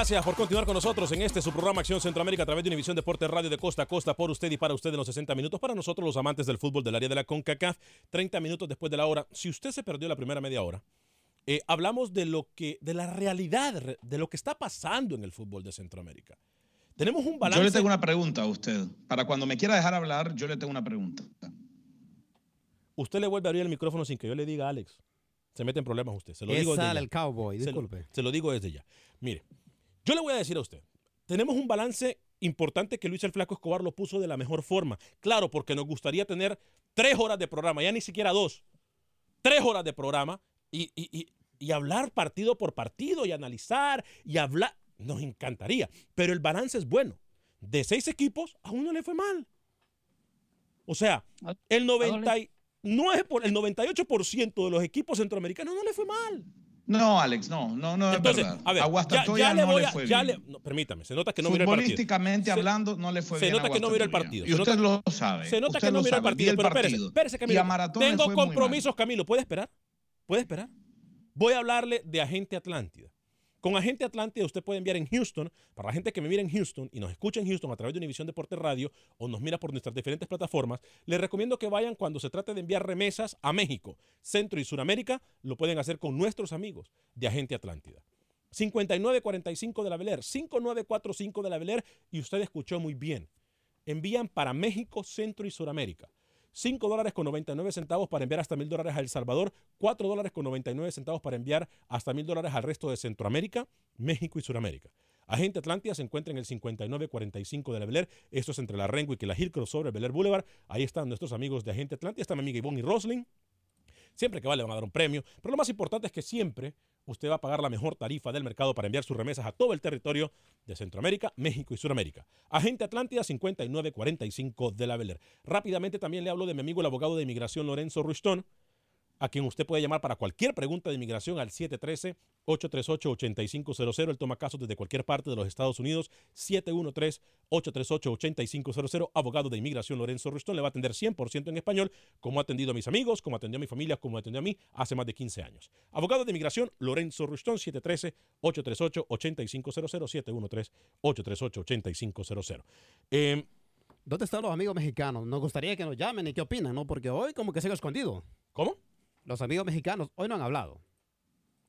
Speaker 1: Gracias por continuar con nosotros en este su programa Acción Centroamérica a través de Univisión Deportes Radio de Costa a Costa por usted y para usted en los 60 minutos. Para nosotros los amantes del fútbol del área de la CONCACAF, 30 minutos después de la hora. Si usted se perdió la primera media hora, eh, hablamos de lo que, de la realidad, re- de lo que está pasando en el fútbol de Centroamérica. Tenemos un balance.
Speaker 4: Yo le tengo una pregunta a usted. Para cuando me quiera dejar hablar, yo le tengo una pregunta.
Speaker 1: Usted le vuelve a abrir el micrófono sin que yo le diga, Alex. Se mete en problemas usted. Se lo
Speaker 5: Es
Speaker 1: digo desde
Speaker 5: sale
Speaker 1: ya.
Speaker 5: el cowboy,
Speaker 1: Se lo-
Speaker 5: disculpe.
Speaker 1: Se lo, digo desde ya. Mire, yo le voy a decir a usted, tenemos un balance importante que Luis el Flaco Escobar lo puso de la mejor forma. Claro, porque nos gustaría tener tres horas de programa, ya ni siquiera dos. Tres horas de programa y, y- y- y hablar partido por partido y analizar y hablar. Nos encantaría, pero el balance es bueno. De seis equipos, a uno le fue mal. O sea, el 99 por, el 98% de los equipos centroamericanos no le fue mal.
Speaker 4: No, Alex, no, no, no es
Speaker 1: Entonces,
Speaker 4: verdad.
Speaker 1: a ver,
Speaker 4: a
Speaker 1: ya, ya le
Speaker 4: no
Speaker 1: voy
Speaker 4: le fue
Speaker 1: ya
Speaker 4: bien.
Speaker 1: le- no, permítame, se nota que no mira el partido.
Speaker 4: Futbolísticamente
Speaker 1: Se-
Speaker 4: hablando, no le fue
Speaker 1: se
Speaker 4: bien.
Speaker 1: nota
Speaker 4: a
Speaker 1: que no mira el partido.
Speaker 4: Y
Speaker 1: Se
Speaker 4: usted
Speaker 1: nota-
Speaker 4: lo sabe.
Speaker 1: Se nota
Speaker 4: usted
Speaker 1: que no
Speaker 4: lo
Speaker 1: mira el partido, pero espérese, espérese, Camilo. Tengo compromisos, Camilo. ¿Puede esperar? ¿Puede esperar? Voy a hablarle de Agente Atlántida. Con Agente Atlántida usted puede enviar en Houston, para la gente que me mira en Houston y nos escucha en Houston a través de Univisión Deportes Radio o nos mira por nuestras diferentes plataformas, les recomiendo que vayan cuando se trate de enviar remesas a México, Centro y Suramérica, lo pueden hacer con nuestros amigos de Agente Atlántida. 5945 de la Beler, 5945 de la Beler y usted escuchó muy bien. Envían para México, Centro y Suramérica. 5 dólares con 99 centavos para enviar hasta mil dólares a El Salvador, 4 dólares con 99 centavos para enviar hasta mil dólares al resto de Centroamérica, México y Suramérica. Agente Atlántida se encuentra en el 5945 de la Beler. Esto es entre la Renwick y la Hill Crossover Beler Boulevard. Ahí están nuestros amigos de Agente Atlántida. Está mi amiga Ivonne y Rosling. Siempre que va le van a dar un premio. Pero lo más importante es que siempre usted va a pagar la mejor tarifa del mercado para enviar sus remesas a todo el territorio de Centroamérica, México y Suramérica. Agente Atlántida 5945 de la Beler. Rápidamente también le hablo de mi amigo el abogado de inmigración Lorenzo Ruistón, a quien usted puede llamar para cualquier pregunta de inmigración al 713-838-8500. Él toma casos desde cualquier parte de los Estados Unidos. 713-838-8500. Abogado de inmigración Lorenzo Rustón le va a atender 100% en español, como ha atendido a mis amigos, como atendió a mi familia, como atendió a mí hace más de 15 años. Abogado de inmigración Lorenzo Rustón, 713-838-8500. 713-838-8500. Eh,
Speaker 5: ¿Dónde están los amigos mexicanos? Nos gustaría que nos llamen y qué opinan, ¿no? Porque hoy como que se ha escondido.
Speaker 1: ¿Cómo?
Speaker 5: Los amigos mexicanos hoy no han hablado.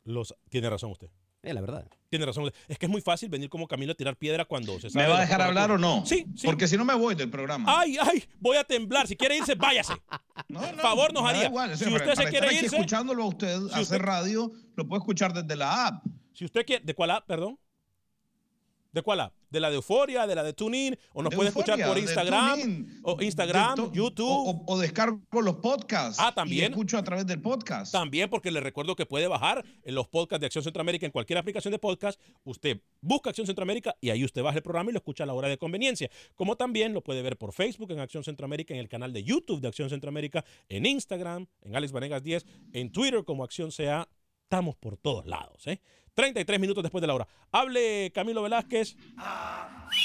Speaker 1: los, tiene razón usted.
Speaker 5: Es la verdad.
Speaker 1: Tiene razón. usted. Es que es muy fácil venir como Camilo a tirar piedra cuando se
Speaker 4: ¿Me
Speaker 1: sabe
Speaker 4: va a dejar hablar o no?
Speaker 1: Sí, sí.
Speaker 4: Porque si no me voy del programa.
Speaker 1: Ay, ay, voy a temblar. Si quiere irse, váyase. Por favor, nos
Speaker 4: Me
Speaker 1: haría.
Speaker 4: igual,
Speaker 1: si
Speaker 4: para-
Speaker 1: usted se quiere irse,
Speaker 4: escuchándolo a usted hacer
Speaker 1: usted-
Speaker 4: radio, lo puede escuchar desde la app.
Speaker 1: si usted quiere, ¿de cuál app, perdón? ¿De cuál app? ¿De la de Euforia, de la de TuneIn? ¿O nos
Speaker 4: De
Speaker 1: puede escuchar por Instagram?
Speaker 4: TuneIn,
Speaker 1: ¿O Instagram,
Speaker 4: to-
Speaker 1: YouTube?
Speaker 4: O, o descargo los podcasts.
Speaker 1: Ah, también.
Speaker 4: Y escucho a través del podcast.
Speaker 1: También porque le recuerdo que puede bajar en los podcasts de Acción Centroamérica en cualquier aplicación de podcast. Usted busca Acción Centroamérica y ahí usted baja el programa y lo escucha a la hora de conveniencia. Como también lo puede ver por Facebook en Acción Centroamérica, en el canal de YouTube de Acción Centroamérica, en Instagram, en Alex Vanegas 10, en Twitter como Acción CA. Estamos por todos lados. ¿eh? 33 minutos después de la hora. Hable Camilo Velázquez.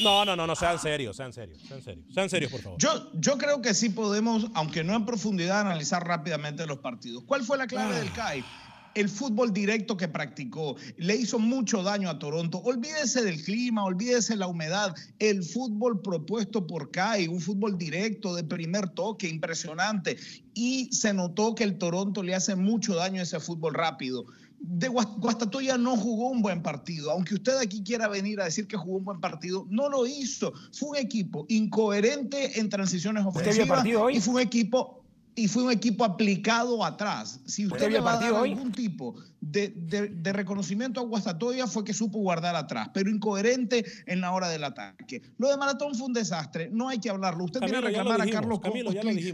Speaker 1: No, no, no, no, sean serios, sean serios, sean serios. Sean serios, por favor.
Speaker 4: Yo, yo creo que sí podemos, aunque no en profundidad, analizar rápidamente los partidos. ¿Cuál fue la clave del CAI? El fútbol directo que practicó le hizo mucho daño a Toronto. Olvídese del clima, olvídese de la humedad. El fútbol propuesto por CAI, un fútbol directo de primer toque, impresionante. Y se notó que el Toronto le hace mucho daño a ese fútbol rápido. De Guas- Guastatoya no jugó un buen partido. Aunque usted aquí quiera venir a decir que jugó un buen partido, no lo hizo. Fue un equipo incoherente en transiciones
Speaker 8: ¿Usted vio
Speaker 4: ofensivas
Speaker 8: partido hoy?
Speaker 4: y fue un equipo y fue un equipo aplicado atrás. Si usted
Speaker 8: ¿Usted vio
Speaker 4: le va a dar
Speaker 8: partido hoy?
Speaker 4: algún tipo de, de- de reconocimiento a Guastatoya fue que supo guardar atrás, pero incoherente en la hora del ataque. Lo de Maratón fue un desastre, no hay que hablarlo. Usted
Speaker 1: Camilo, ya lo
Speaker 4: reclamar a Carlos
Speaker 1: Camilo,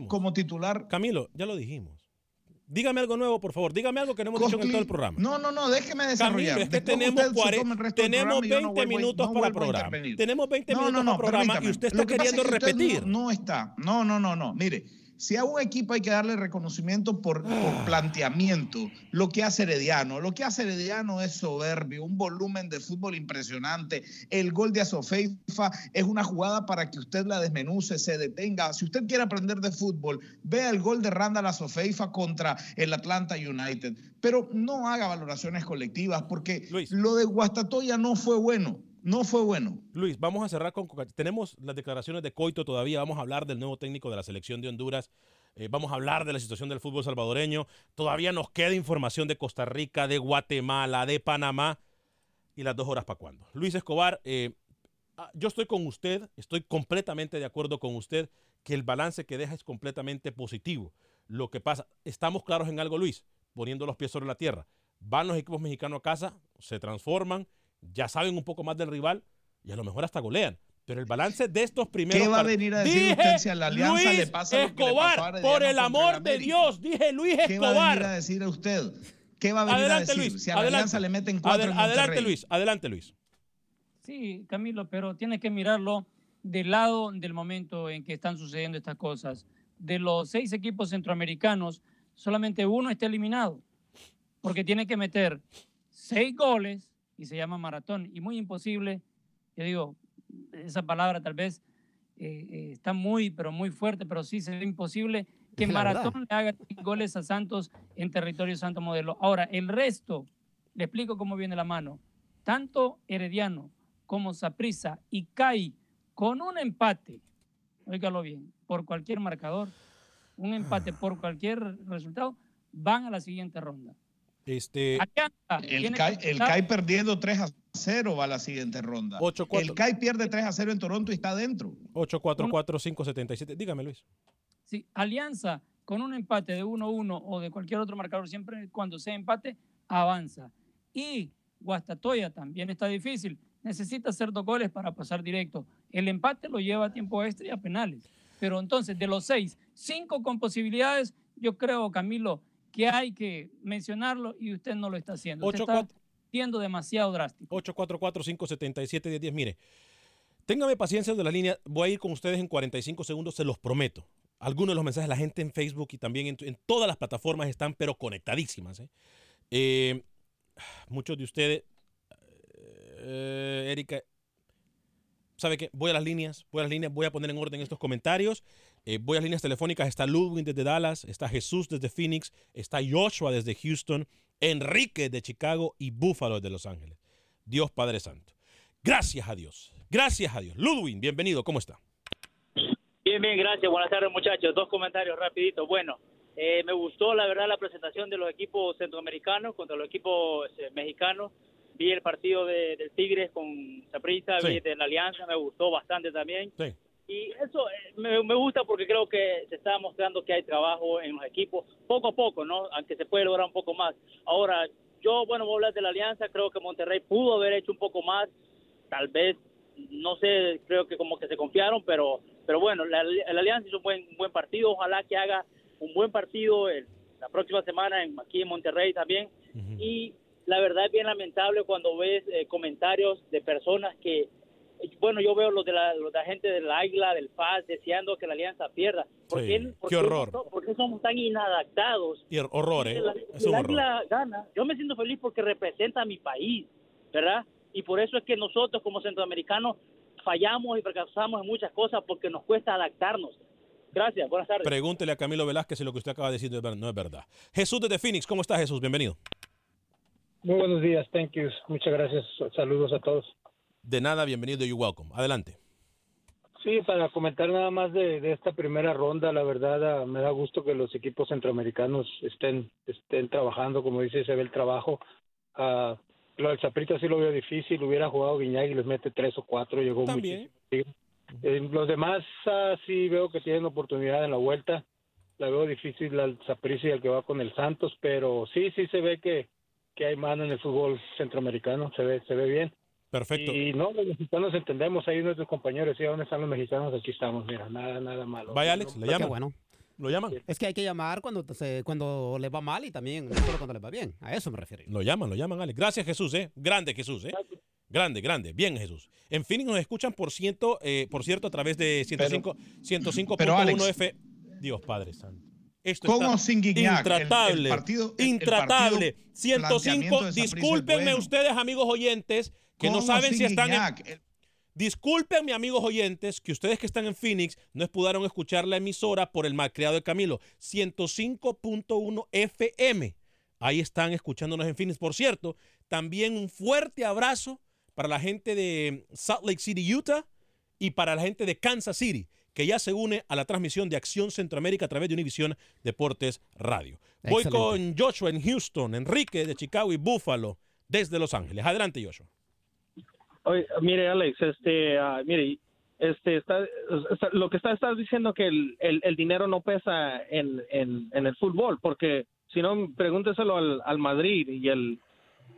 Speaker 4: como titular.
Speaker 1: Camilo, ya lo dijimos. Dígame algo nuevo, por favor. Dígame algo que no hemos dicho en todo el programa.
Speaker 4: No, no, no, déjeme desarrollar.
Speaker 1: Camilo, es que tenemos,
Speaker 4: usted se
Speaker 1: 40
Speaker 4: toma el resto del
Speaker 1: tenemos
Speaker 4: programa y yo
Speaker 1: 20
Speaker 4: no
Speaker 1: minutos
Speaker 4: no
Speaker 1: para el programa. Tenemos 20
Speaker 4: No,
Speaker 1: minutos
Speaker 4: no, no,
Speaker 1: para el programa y usted está
Speaker 4: que
Speaker 1: queriendo
Speaker 4: es que
Speaker 1: repetir.
Speaker 4: No, no está. No, no, no, no. Mire, si a un equipo hay que darle reconocimiento por, por planteamiento, lo que hace Herediano, lo que hace Herediano es soberbio, un volumen de fútbol impresionante. El gol de Azofeifa es una jugada para que usted la desmenuce, se detenga. Si usted quiere aprender de fútbol, vea el gol de Randall Azofeifa contra el Atlanta United. Pero no haga valoraciones colectivas porque lo de Guastatoya no fue bueno. No fue bueno.
Speaker 1: Luis, vamos a cerrar con... Tenemos las declaraciones de Coito todavía. Vamos a hablar del nuevo técnico de la selección de Honduras. Eh, vamos a hablar de la situación del fútbol salvadoreño. Todavía nos queda información de Costa Rica, de Guatemala, de Panamá. ¿Y las dos horas para cuándo? Luis Escobar, eh, ah, yo estoy con usted, estoy completamente de acuerdo con usted que el balance que deja es completamente positivo. Lo que pasa, estamos claros en algo, Luis, poniendo los pies sobre la tierra. Van los equipos mexicanos a casa, se transforman, ya saben un poco más del rival y a lo mejor hasta golean. Pero el balance de estos primeros
Speaker 4: ¿Qué va a venir a decir
Speaker 1: Dije,
Speaker 4: usted si a la Alianza
Speaker 1: Luis
Speaker 4: le pasa lo que le
Speaker 1: Escobar,
Speaker 4: pasó a Herediano
Speaker 1: por el amor de? Dios, dije Luis
Speaker 4: ¿Qué va a venir a
Speaker 1: Escobar.
Speaker 4: decir a usted? ¿Qué va a venir
Speaker 1: Adelante,
Speaker 4: a decir?
Speaker 1: Luis.
Speaker 4: si a la
Speaker 1: adelante.
Speaker 4: Alianza le meten cuatro
Speaker 1: Adel-
Speaker 4: en
Speaker 1: adelante? Luis. Adelante, Luis.
Speaker 3: Sí, Camilo, pero tiene que mirarlo del lado del momento en que están sucediendo estas cosas. De los seis equipos centroamericanos, solamente uno está eliminado, porque tiene que meter seis goles y se llama maratón. Y muy imposible, yo digo, esa palabra tal vez eh, eh, está muy, pero muy fuerte, pero sí sería imposible que
Speaker 5: verdad.
Speaker 3: Maratón le haga goles a Santos en territorio Santo Modelo. Ahora, el resto, le explico cómo viene la mano. Tanto Herediano como Saprissa y CAI con un empate, óigalo bien, por cualquier marcador, un empate por cualquier resultado, van a la siguiente ronda.
Speaker 1: Este,
Speaker 4: El CAI,
Speaker 3: que
Speaker 4: el CAI perdiendo 3 a 0 va a la siguiente ronda.
Speaker 1: 8-4.
Speaker 4: El CAI pierde 3 a 0 en Toronto y está adentro.
Speaker 1: 844-577. Dígame, Luis.
Speaker 3: Sí, Alianza con un empate de 1-1 o de cualquier otro marcador, siempre cuando sea empate, avanza. Y Guastatoya también está difícil. Necesita hacer dos goles para pasar directo. El empate lo lleva a tiempo extra y a penales. Pero entonces, de los seis, cinco con posibilidades, yo creo, Camilo, que hay que mencionarlo y usted no lo está haciendo. Usted está siendo demasiado drástico.
Speaker 1: 844-577-1010. Mire, téngame paciencia de la línea. Voy a ir con ustedes en 45 segundos, se los prometo. Algunos de los mensajes, la gente en Facebook y también en, en todas las plataformas están, pero conectadísimas. ¿eh? Eh, muchos de ustedes, eh, Erika, ¿sabe qué? Voy a las líneas, voy a las líneas, voy a poner en orden estos comentarios. Eh, voy a las líneas telefónicas. Está Ludwig desde Dallas, está Jesús desde Phoenix, está Joshua desde Houston, Enrique de Chicago y Buffalo de Los Ángeles. Dios Padre Santo. Gracias a Dios. Gracias a Dios. Ludwig, bienvenido. ¿Cómo está?
Speaker 9: Bien, bien, gracias. Buenas tardes, muchachos. Dos comentarios rapiditos. Bueno, eh, me gustó, la verdad, la presentación de los equipos centroamericanos contra los equipos eh, mexicanos. Vi el partido de, del Tigres con Saprissa,
Speaker 1: Sí.
Speaker 9: vi de la Alianza, me gustó bastante también.
Speaker 1: Sí.
Speaker 9: Y eso eh, me, me gusta porque creo que se está mostrando que hay trabajo en los equipos, poco a poco, ¿no? Aunque se puede lograr un poco más. Ahora, yo, bueno, voy a hablar de la Alianza, creo que Monterrey pudo haber hecho un poco más, tal vez no sé, creo que como que se confiaron, pero, pero bueno, la, la Alianza hizo un buen, un buen partido. Ojalá que haga un buen partido el- la próxima semana en, aquí en Monterrey también. Y la verdad es bien lamentable cuando ves eh, comentarios de personas que, bueno, yo veo los de la, los de la gente del Águila, del FAS, deseando que la Alianza pierda. ¿Por
Speaker 1: Sí,
Speaker 9: qué, por
Speaker 1: qué horror.
Speaker 9: no- ¿Por qué somos tan inadaptados?
Speaker 1: Y horror, ¿eh?
Speaker 9: La-
Speaker 1: Es
Speaker 9: el
Speaker 1: horror.
Speaker 9: Águila gana, yo me siento feliz porque representa a mi país, ¿verdad? Y por eso es que nosotros como centroamericanos fallamos y fracasamos en muchas cosas porque nos cuesta adaptarnos. Gracias, buenas tardes.
Speaker 1: Pregúntele a Camilo Velázquez si lo que usted acaba de decir no es verdad. Jesús desde Phoenix, ¿cómo está Jesús? Bienvenido.
Speaker 8: Muy buenos días, thank you. Muchas gracias. Saludos a todos.
Speaker 1: De nada, bienvenido, you welcome. Adelante.
Speaker 8: Sí, para comentar nada más de, de esta primera ronda, la verdad ah, me da gusto que los equipos centroamericanos estén estén trabajando, como dice, se ve el trabajo. Ah, lo del Saprissa sí lo veo difícil, hubiera jugado Guiñac y les mete tres o cuatro, llegó
Speaker 1: También.
Speaker 8: muchísimo. Eh, los demás ah, sí veo que tienen oportunidad en la vuelta. La veo difícil al Saprissa y al que va con el Santos, pero sí, sí se ve que, que hay mano en el fútbol centroamericano, se ve, se ve bien.
Speaker 1: Perfecto.
Speaker 8: Y no, los mexicanos entendemos, ahí nuestros compañeros, ¿y a dónde están los mexicanos? Aquí estamos, mira, nada, nada malo.
Speaker 1: Vaya, Alex, le
Speaker 8: No,
Speaker 1: llaman.
Speaker 8: qué bueno.
Speaker 1: ¿Lo llaman?
Speaker 5: Es que hay que llamar cuando, se, cuando le va mal y también no solo cuando le va bien. A eso me refiero.
Speaker 1: Lo llaman, lo llaman, Alex. Gracias, Jesús, ¿eh? Grande, Jesús, ¿eh? Grande, grande. Bien, Jesús. En Phoenix nos escuchan, por, ciento, eh, por cierto, a través de 105 105.1
Speaker 4: pero, Alex-
Speaker 1: F. Dios Padre Santo. Esto
Speaker 4: ¿Cómo
Speaker 1: está
Speaker 4: sin? El- el
Speaker 1: Intratable.
Speaker 4: partido- el- el
Speaker 1: intratable.
Speaker 4: partido
Speaker 1: 105.
Speaker 4: planteamiento de Saprissa es
Speaker 1: Discúlpenme
Speaker 4: bueno.
Speaker 1: ustedes, amigos oyentes, que no
Speaker 4: ¿Cómo
Speaker 1: saben si están en,
Speaker 4: Guiñac?
Speaker 1: Disculpen, amigos oyentes, que ustedes que están en Phoenix no pudieron escuchar la emisora por el malcriado de Camilo. 105.1 FM. Ahí están escuchándonos en Phoenix. Por cierto, también un fuerte abrazo para la gente de Salt Lake City, Utah, y para la gente de Kansas City, que ya se une a la transmisión de Acción Centroamérica a través de Univisión Deportes Radio. Voy
Speaker 5: Excelente.
Speaker 1: con Joshua en Houston, Enrique de Chicago y Buffalo desde Los Ángeles. Adelante, Joshua.
Speaker 10: Oye, mire, Alex, este, ah, mire, este, está, está- lo que está, estás diciendo que el, el, el dinero no pesa en, en, en el fútbol, porque si no, pregúnteselo al, al Madrid y el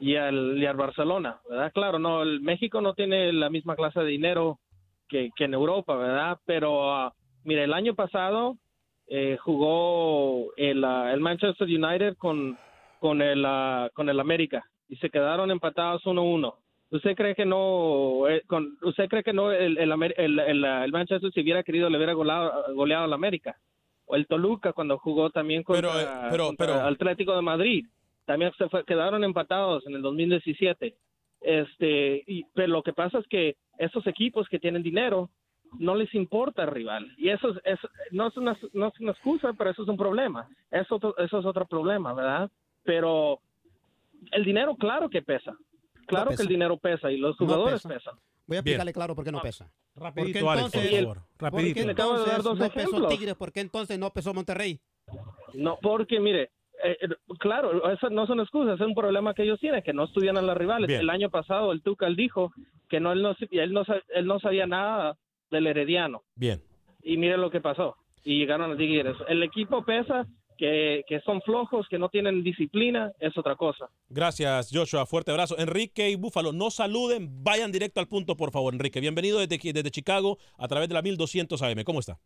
Speaker 10: y al, y al Barcelona, ¿verdad? Claro, no, el México no tiene la misma clase de dinero que, que en Europa, ¿verdad? Pero, ah, mire, el año pasado eh, jugó el, ah, el Manchester United con, con, el, ah, con el América y se quedaron empatados 1-1. ¿Usted cree que no, eh, con, usted cree que no el, el, el, Manchester si hubiera querido le hubiera goleado, goleado al América? O el Toluca cuando jugó también contra,
Speaker 1: Pero, eh, pero-
Speaker 10: contra
Speaker 1: pero-
Speaker 10: Atlético de Madrid. También se fue- quedaron empatados en el 2017. Este, y, pero lo que pasa es que esos equipos que tienen dinero no les importa el rival. Y eso, es, eso no, es una, no es una excusa, pero eso es un problema. Eso, eso es otro problema, ¿verdad? Pero el dinero, claro que pesa. Claro que
Speaker 5: pesa.
Speaker 10: el dinero pesa y los
Speaker 5: No
Speaker 10: jugadores
Speaker 5: pesa.
Speaker 10: pesan.
Speaker 5: Voy a explicarle claro por qué no pesa.
Speaker 1: Rapidito,
Speaker 5: Porque
Speaker 1: Alex, por
Speaker 5: entonces-
Speaker 1: favor.
Speaker 5: ¿por qué
Speaker 1: Rapidito.
Speaker 10: De dar
Speaker 5: entonces
Speaker 10: dos
Speaker 5: no pesó. Tigres? ¿Por qué entonces no pesó Monterrey?
Speaker 10: No, porque mire, eh, eh, claro, eso no son excusas, es un problema que ellos tienen, que no estudian a las rivales.
Speaker 1: Bien.
Speaker 10: El año pasado el Tucal dijo que no él no él no sa- él no sabía nada del Herediano
Speaker 1: Bien.
Speaker 10: y mire lo que pasó y llegaron a Tigres. El equipo pesa que, que son flojos, que no tienen disciplina, es otra cosa.
Speaker 1: Gracias, Joshua. Fuerte abrazo. Enrique y Búfalo, no saluden, vayan directo al punto, por favor, Enrique. Bienvenido desde, desde Chicago a través de la 1200 AM. ¿Cómo está?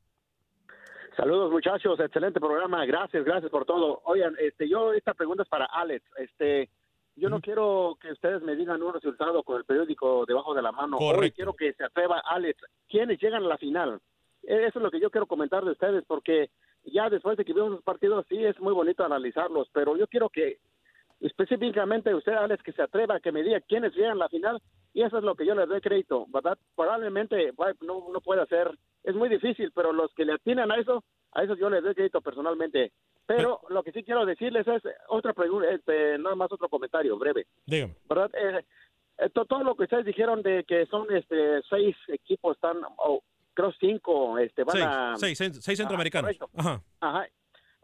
Speaker 11: Saludos muchachos, excelente programa, gracias, gracias por todo. Oigan, este, yo esta pregunta es para Alex. Este, yo no quiero que ustedes me digan un resultado con el periódico debajo de la mano. Hoy
Speaker 1: Correcto.
Speaker 11: quiero que se atreva Alex. ¿Quiénes llegan a la final? E- Eso es lo que yo quiero comentar de ustedes, porque ya después de que vimos los partidos, sí es muy bonito analizarlos, pero yo quiero que específicamente usted, Alex, que se atreva a que me diga quiénes llegan a la final, y eso es lo que yo le doy crédito, ¿verdad? Probablemente no, no puede ser, es muy difícil, pero los que le atinan a eso, a eso yo le doy crédito personalmente. Pero lo que sí quiero decirles es otra pregunta, este, nada más otro comentario breve.
Speaker 1: Dígame.
Speaker 11: ¿verdad? Eh, eh, to- todo lo que ustedes dijeron de que son este seis equipos están o creo cinco este van
Speaker 1: Seis,
Speaker 11: a
Speaker 1: seis, seis, seis centroamericanos. Ajá.
Speaker 11: ajá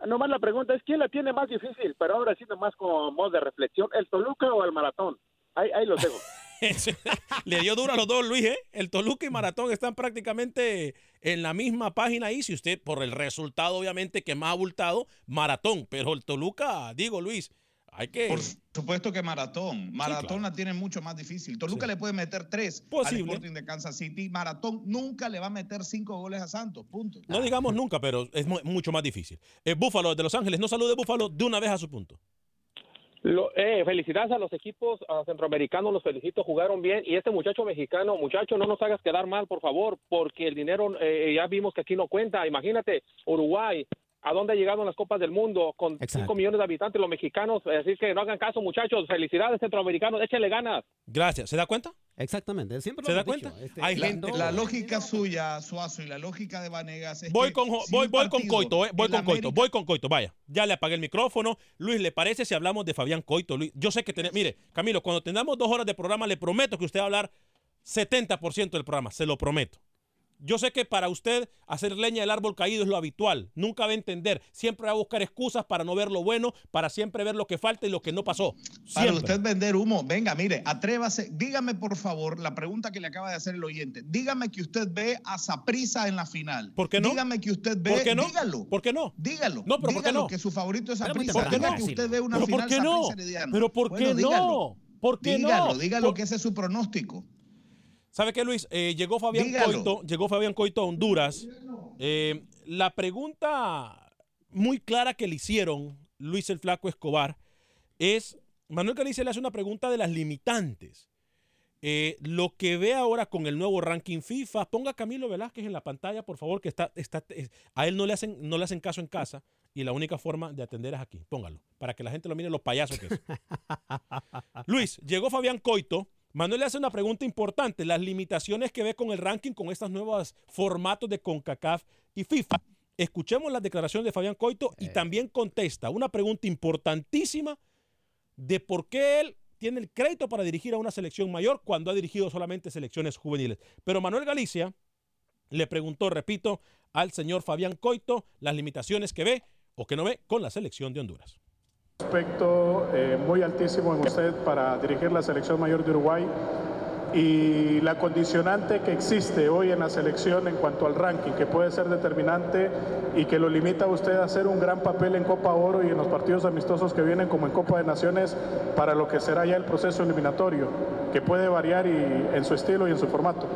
Speaker 11: nomás la pregunta es quién la tiene más difícil pero ahora sí nomás como modo de reflexión el Toluca o el Maratón ahí ahí los dejo (laughs) (laughs)
Speaker 1: Le dio duro a los dos, Luis, ¿eh? El Toluca y Maratón están prácticamente en la misma página ahí. Si usted, por el resultado, obviamente, que más abultado, Maratón. Pero el Toluca, digo, Luis, Hay que...
Speaker 4: Por supuesto que Maratón. Maratón la tiene mucho más difícil. Toluca le puede meter tres
Speaker 1: Posible.
Speaker 4: al Sporting de Kansas City. Maratón nunca le va a meter cinco goles a Santos. Punto.
Speaker 1: No digamos nunca, pero es mu- mucho más difícil. Eh, Búfalo de Los Ángeles, no salude Búfalo de una vez a su punto.
Speaker 10: Lo- eh, felicidades a los equipos centroamericanos, los felicito, jugaron bien. Y este muchacho mexicano, muchacho, no nos hagas quedar mal, por favor, porque el dinero eh, ya vimos que aquí no cuenta. Imagínate, Uruguay, ¿a dónde ha llegado en las Copas del Mundo? Con 5 millones de habitantes, los mexicanos. Así que no hagan caso, muchachos. Felicidades, centroamericanos, échenle ganas.
Speaker 1: Gracias. ¿Se da cuenta?
Speaker 5: Exactamente, siempre lo
Speaker 1: ¿Se da cuenta?
Speaker 5: Este,
Speaker 1: Hay
Speaker 4: La,
Speaker 1: gente-
Speaker 4: la lógica suya, Suazo, y la lógica de Vanegas es
Speaker 1: Voy
Speaker 4: que
Speaker 1: con, voy, voy con Coito, eh, voy con Coito, voy con Coito, vaya. Ya le apagué el micrófono. Luis, ¿le parece si hablamos de Fabián Coito? Luis, yo sé que tenemos, mire, Camilo, cuando tengamos dos horas de programa, le prometo que usted va a hablar 70% del programa, se lo prometo. Yo sé que para usted hacer leña del árbol caído es lo habitual. Nunca va a entender. Siempre va a buscar excusas para no ver lo bueno, para siempre ver lo que falta y lo que no pasó.
Speaker 4: Para usted vender humo, venga, mire, atrévase, dígame por favor la pregunta que le acaba de hacer el oyente. Dígame que usted ve a Saprisa en la final.
Speaker 1: ¿Por qué no?
Speaker 4: Dígame que usted ve,
Speaker 1: ¿Por qué no?
Speaker 4: dígalo.
Speaker 1: ¿Por qué no?
Speaker 4: Dígalo.
Speaker 1: No, pero ¿por qué
Speaker 4: dígalo
Speaker 1: no?
Speaker 4: que su favorito es Saprisa.
Speaker 1: temprano,
Speaker 4: Diga que
Speaker 1: decirlo.
Speaker 4: usted ve una
Speaker 1: ¿Pero por qué no? ¿Pero por
Speaker 4: Bueno,
Speaker 1: qué
Speaker 4: dígalo.
Speaker 1: no? ¿Por qué
Speaker 4: dígalo,
Speaker 1: no?
Speaker 4: Dígalo,
Speaker 1: Por-
Speaker 4: que ese es su pronóstico.
Speaker 1: ¿Sabe qué, Luis? Eh, llegó Fabián. Coito, llegó Fabián Coito a Honduras. Eh, la pregunta muy clara que le hicieron Luis el Flaco Escobar es, Manuel Galicia le hace una pregunta de las limitantes. Eh, lo que ve ahora con el nuevo ranking FIFA, ponga a Camilo Velázquez en la pantalla, por favor, que está, está es- a él no le hacen, no le hacen caso en casa y la única forma de atender es aquí. Póngalo, para que la gente lo mire los payasos que es. (laughs) Luis, llegó Fabián Coito. Manuel le hace una pregunta importante, las limitaciones que ve con el ranking con estos nuevos formatos de CONCACAF y FIFA. Escuchemos las declaraciones de Fabián Coito y también contesta una pregunta importantísima de por qué él tiene el crédito para dirigir a una selección mayor cuando ha dirigido solamente selecciones juveniles. Pero Manuel Galicia le preguntó, repito, al señor Fabián Coito las limitaciones que ve o que no ve con la selección de Honduras.
Speaker 12: Aspecto eh, muy altísimo en usted para dirigir la selección mayor de Uruguay y la condicionante que existe hoy en la selección en cuanto al ranking, que puede ser determinante y que lo limita a usted a hacer un gran papel en Copa Oro y en los partidos amistosos que vienen como en Copa de Naciones para lo que será ya el proceso eliminatorio, que puede variar y, en su estilo y en su formato.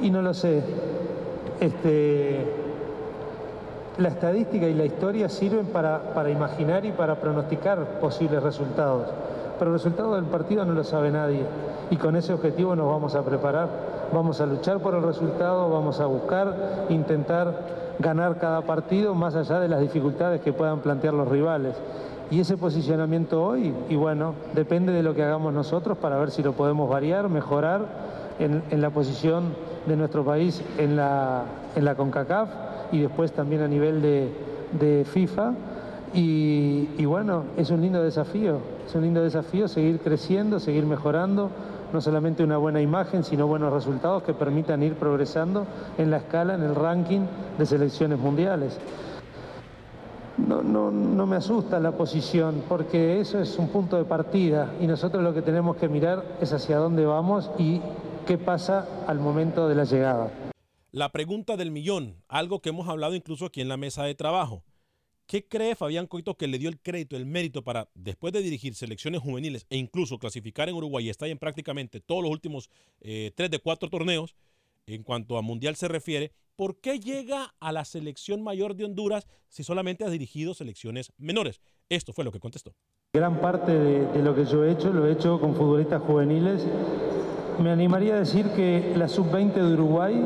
Speaker 13: Y no lo sé. Este, la estadística y la historia sirven para, para imaginar y para pronosticar posibles resultados. Pero el resultado del partido no lo sabe nadie. Y con ese objetivo nos vamos a preparar. Vamos a luchar por el resultado, vamos a buscar, intentar ganar cada partido más allá de las dificultades que puedan plantear los rivales. Y ese posicionamiento hoy, y bueno, depende de lo que hagamos nosotros para ver si lo podemos variar, mejorar en, la posición de nuestro país en la, en la CONCACAF y después también a nivel de, de FIFA. Y, bueno, es un lindo desafío, es un lindo desafío seguir creciendo, seguir mejorando, no solamente una buena imagen, sino buenos resultados que permitan ir progresando en la escala, en el ranking de selecciones mundiales. No, no, no me asusta la posición, porque eso es un punto de partida y nosotros lo que tenemos que mirar es hacia dónde vamos y qué pasa al momento de la llegada.
Speaker 1: La pregunta del millón, algo que hemos hablado incluso aquí en la mesa de trabajo. ¿Qué cree Fabián Coito que le dio el crédito, el mérito para, después de dirigir selecciones juveniles e incluso clasificar en Uruguay y estar en prácticamente todos los últimos eh, tres de cuatro torneos, en cuanto a Mundial se refiere, ¿por qué llega a la selección mayor de Honduras si solamente ha dirigido selecciones menores? Esto fue lo que contestó.
Speaker 13: Gran parte de, de lo que yo he hecho lo he hecho con futbolistas juveniles. Me animaría a decir que la sub-20 de Uruguay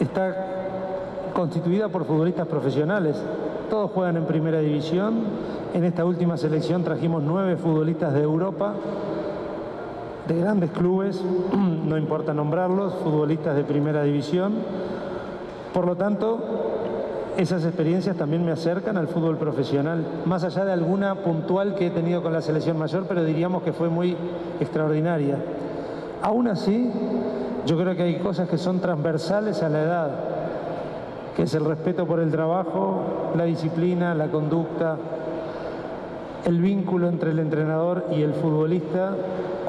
Speaker 13: está constituida por futbolistas profesionales. Todos juegan en primera división. En esta última selección trajimos nueve futbolistas de Europa, de grandes clubes, (clears throat) no importa nombrarlos, futbolistas de primera división. Por lo tanto, esas experiencias también me acercan al fútbol profesional, más allá de alguna puntual que he tenido con la selección mayor, pero diríamos que fue muy extraordinaria. Aún así, yo creo que hay cosas que son transversales a la edad, que es el respeto por el trabajo, la disciplina, la conducta, el vínculo entre el entrenador y el futbolista.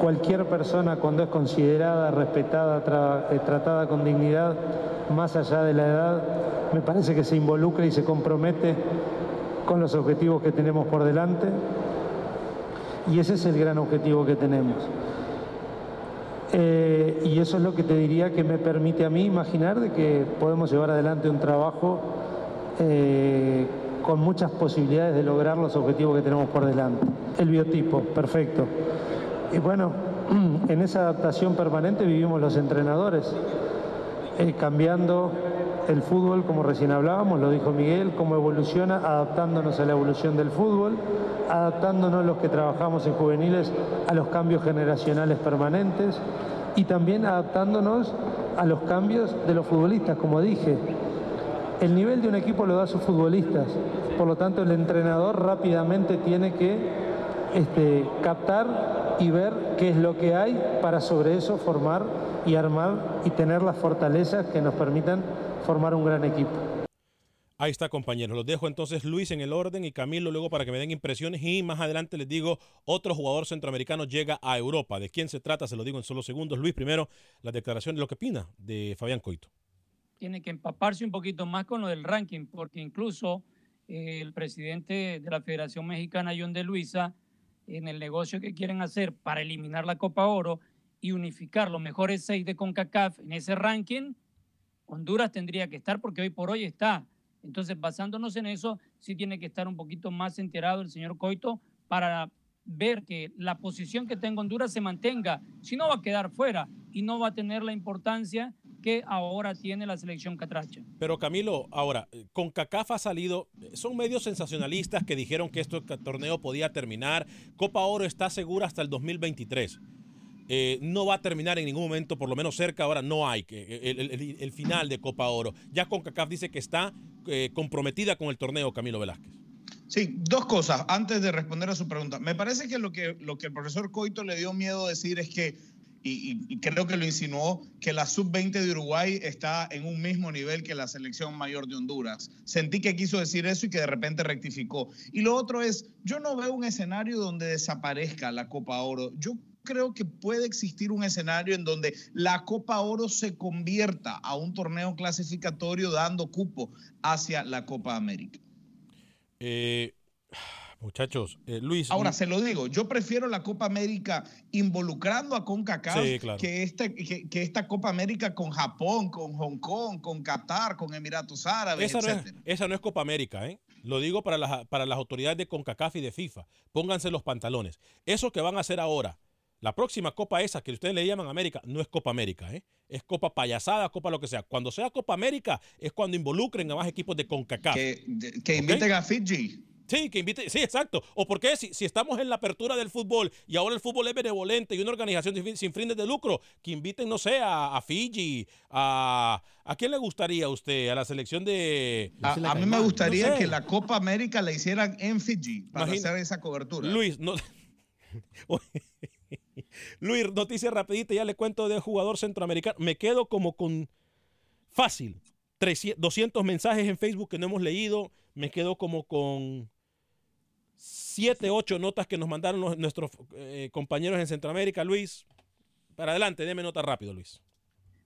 Speaker 13: Cualquier persona cuando es considerada, respetada, eh, tratada con dignidad, más allá de la edad, me parece que se involucra y se compromete con los objetivos que tenemos por delante. Y ese es el gran objetivo que tenemos. Eh, y eso es lo que te diría que me permite a mí imaginar de que podemos llevar adelante un trabajo eh, con muchas posibilidades de lograr los objetivos que tenemos por delante. El biotipo, perfecto. Y bueno, (clears throat) en esa adaptación permanente vivimos los entrenadores, eh, cambiando el fútbol, como recién hablábamos, lo dijo Miguel, cómo evoluciona, adaptándonos a la evolución del fútbol, adaptándonos los que trabajamos en juveniles a los cambios generacionales permanentes y también adaptándonos a los cambios de los futbolistas, como dije. El nivel de un equipo lo da a sus futbolistas, por lo tanto el entrenador rápidamente tiene que este, captar y ver qué es lo que hay para sobre eso formar y armar y tener las fortalezas que nos permitan formar un gran equipo.
Speaker 1: Ahí está, compañeros. Los dejo entonces Luis en el orden y Camilo luego para que me den impresiones y más adelante les digo, otro jugador centroamericano llega a Europa. ¿De quién se trata? Se lo digo en solo segundos. Luis, primero, la declaración de lo que opina de Fabián Coito.
Speaker 3: Tiene que empaparse un poquito más con lo del ranking, porque incluso eh, el presidente de la Federación Mexicana, John de Luisa, en el negocio que quieren hacer para eliminar la Copa Oro y unificar los mejores seis de CONCACAF en ese ranking, Honduras tendría que estar porque hoy por hoy está. Entonces, basándonos en eso, sí tiene que estar un poquito más enterado el señor Coito para ver que la posición que tenga Honduras se mantenga. Si no, va a quedar fuera y no va a tener la importancia que ahora tiene la selección catracha.
Speaker 1: Pero Camilo, ahora, con CACAF ha salido, son medios sensacionalistas que dijeron que este torneo podía terminar. Copa Oro está segura hasta el 2023. Eh, no va a terminar en ningún momento, por lo menos cerca, ahora no hay el, el, final de Copa Oro. Ya CONCACAF dice que está eh, comprometida con el torneo, Camilo Velázquez.
Speaker 4: Sí, dos cosas antes de responder a su pregunta. Me parece que lo que, lo que el profesor Coito le dio miedo decir es que, y, y creo que lo insinuó, que la sub-20 de Uruguay está en un mismo nivel que la selección mayor de Honduras. Sentí que quiso decir eso y que de repente rectificó. Y lo otro es, yo no veo un escenario donde desaparezca la Copa Oro. Yo creo que puede existir un escenario en donde la Copa Oro se convierta a un torneo clasificatorio dando cupo hacia la Copa América.
Speaker 1: Eh, muchachos, eh, Luis.
Speaker 4: Ahora se lo digo, yo prefiero la Copa América involucrando a CONCACAF que, este, que, esta Copa América con Japón, con Hong Kong, con Qatar, con Emiratos Árabes,
Speaker 1: esa
Speaker 4: etc.
Speaker 1: No es, esa no es Copa América, ¿eh? Lo digo para las, para las autoridades de CONCACAF y de FIFA. Pónganse los pantalones. Eso que van a hacer ahora, la próxima Copa esa que ustedes le llaman América no es Copa América, ¿eh? es Copa Payasada, Copa lo que sea. Cuando sea Copa América es cuando involucren a más equipos de CONCACAF.
Speaker 4: Que, que inviten a Fiji.
Speaker 1: Sí, que invite, sí, exacto. O porque si, si, estamos en la apertura del fútbol y ahora el fútbol es benevolente y una organización sin fines de lucro, que inviten, no sé, a, a Fiji, a, a quién le gustaría a usted, a la selección de...
Speaker 4: A, a mí me gustaría no sé. que la Copa América la hicieran en Fiji para Imagina, hacer esa cobertura.
Speaker 1: Luis, no... (laughs) Luis, noticia rapidita, ya le cuento de jugador centroamericano. Me quedo como con fácil, 300, 200 mensajes en Facebook que no hemos leído. Me quedo como con 7, 8 notas que nos mandaron nuestros eh, compañeros en Centroamérica. Luis, para adelante, deme nota rápido, Luis.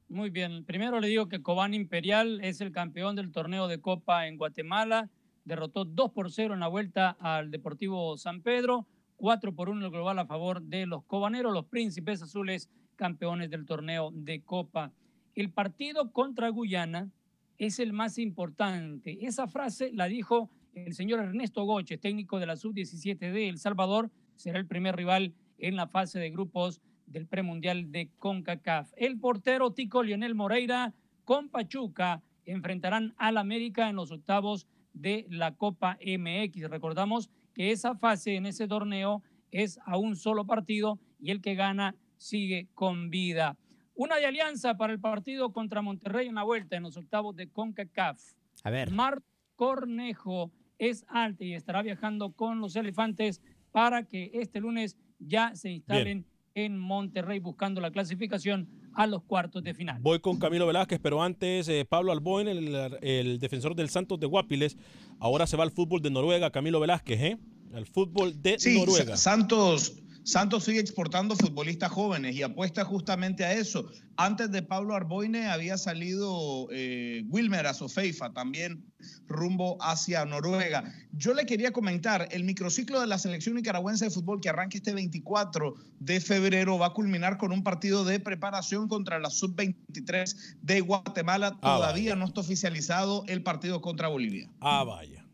Speaker 3: Muy bien, primero le digo que Cobán Imperial es el campeón del torneo de Copa en Guatemala. Derrotó 2 por 0 en la vuelta al Deportivo San Pedro. 4 por 1 el global a favor de los cobaneros, los príncipes azules, campeones del torneo de Copa. El partido contra Guyana es el más importante. Esa frase la dijo el señor Ernesto Goche, técnico de la sub-17 de El Salvador, será el primer rival en la fase de grupos del premundial de CONCACAF. El portero Tico Lionel Moreira con Pachuca enfrentarán al América en los octavos de la Copa MX. Recordamos que esa fase en ese torneo es a un solo partido y el que gana sigue con vida. Una de alianza para el partido contra Monterrey en la vuelta en los octavos de CONCACAF.
Speaker 5: A ver.
Speaker 3: Mar Cornejo es alta y estará viajando con los elefantes para que este lunes ya se instalen Bien. en Monterrey buscando la clasificación a los cuartos de final.
Speaker 1: Voy con Camilo Velázquez, pero antes eh, Pablo Alboen, el, el, defensor del Santos de Guapiles, ahora se va al fútbol de Noruega, Camilo Velázquez, ¿eh? Al fútbol de
Speaker 4: sí,
Speaker 1: Noruega.
Speaker 4: Santos, Santos sigue exportando futbolistas jóvenes y apuesta justamente a eso. Antes de Pablo Arboine había salido eh, Wilmer Azofeifa, también rumbo hacia Noruega. Yo le quería comentar, el microciclo de la selección nicaragüense de fútbol que arranca este 24 de febrero va a culminar con un partido de preparación contra la sub-23 de Guatemala.
Speaker 1: Ah,
Speaker 4: Todavía no está oficializado el partido contra Bolivia.
Speaker 1: Ah, vaya.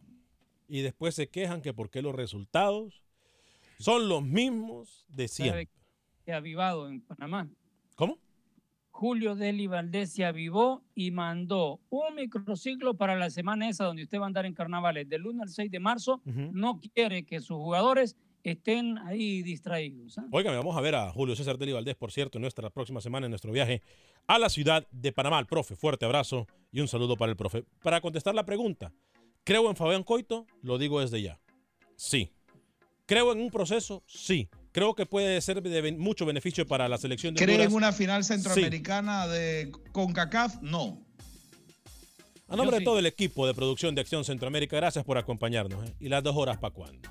Speaker 1: Y después se quejan que por qué los resultados son los mismos de siempre.
Speaker 3: Se ha avivado en Panamá.
Speaker 1: ¿Cómo?
Speaker 3: Julio Deli Valdés se avivó y mandó un microciclo para la semana esa donde usted va a andar en carnavales del 1 al 6 de marzo. No quiere que sus jugadores estén ahí distraídos. ¿ah?
Speaker 1: Oigan, vamos a ver a Julio César Deli Valdés, por cierto, en nuestra próxima semana en nuestro viaje a la ciudad de Panamá. El profe, fuerte abrazo y un saludo para el profe. Para contestar la pregunta, ¿creo en Fabián Coito? Lo digo desde ya. Sí. ¿Creo en un proceso? Sí. Creo que puede ser de ben- mucho beneficio para la selección de
Speaker 4: ¿Cree en una final centroamericana de CONCACAF? No.
Speaker 1: A nombre de todo el equipo de producción de Acción Centroamérica, gracias por acompañarnos. ¿eh? Y las dos horas para cuándo.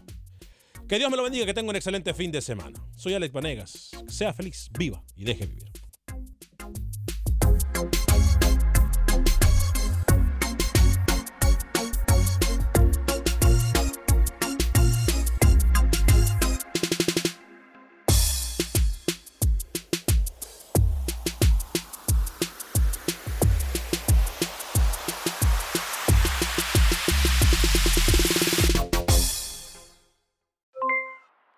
Speaker 1: Que Dios me lo bendiga, que tenga un excelente fin de semana. Soy Alex Vanegas. Sea feliz, viva y deje vivir.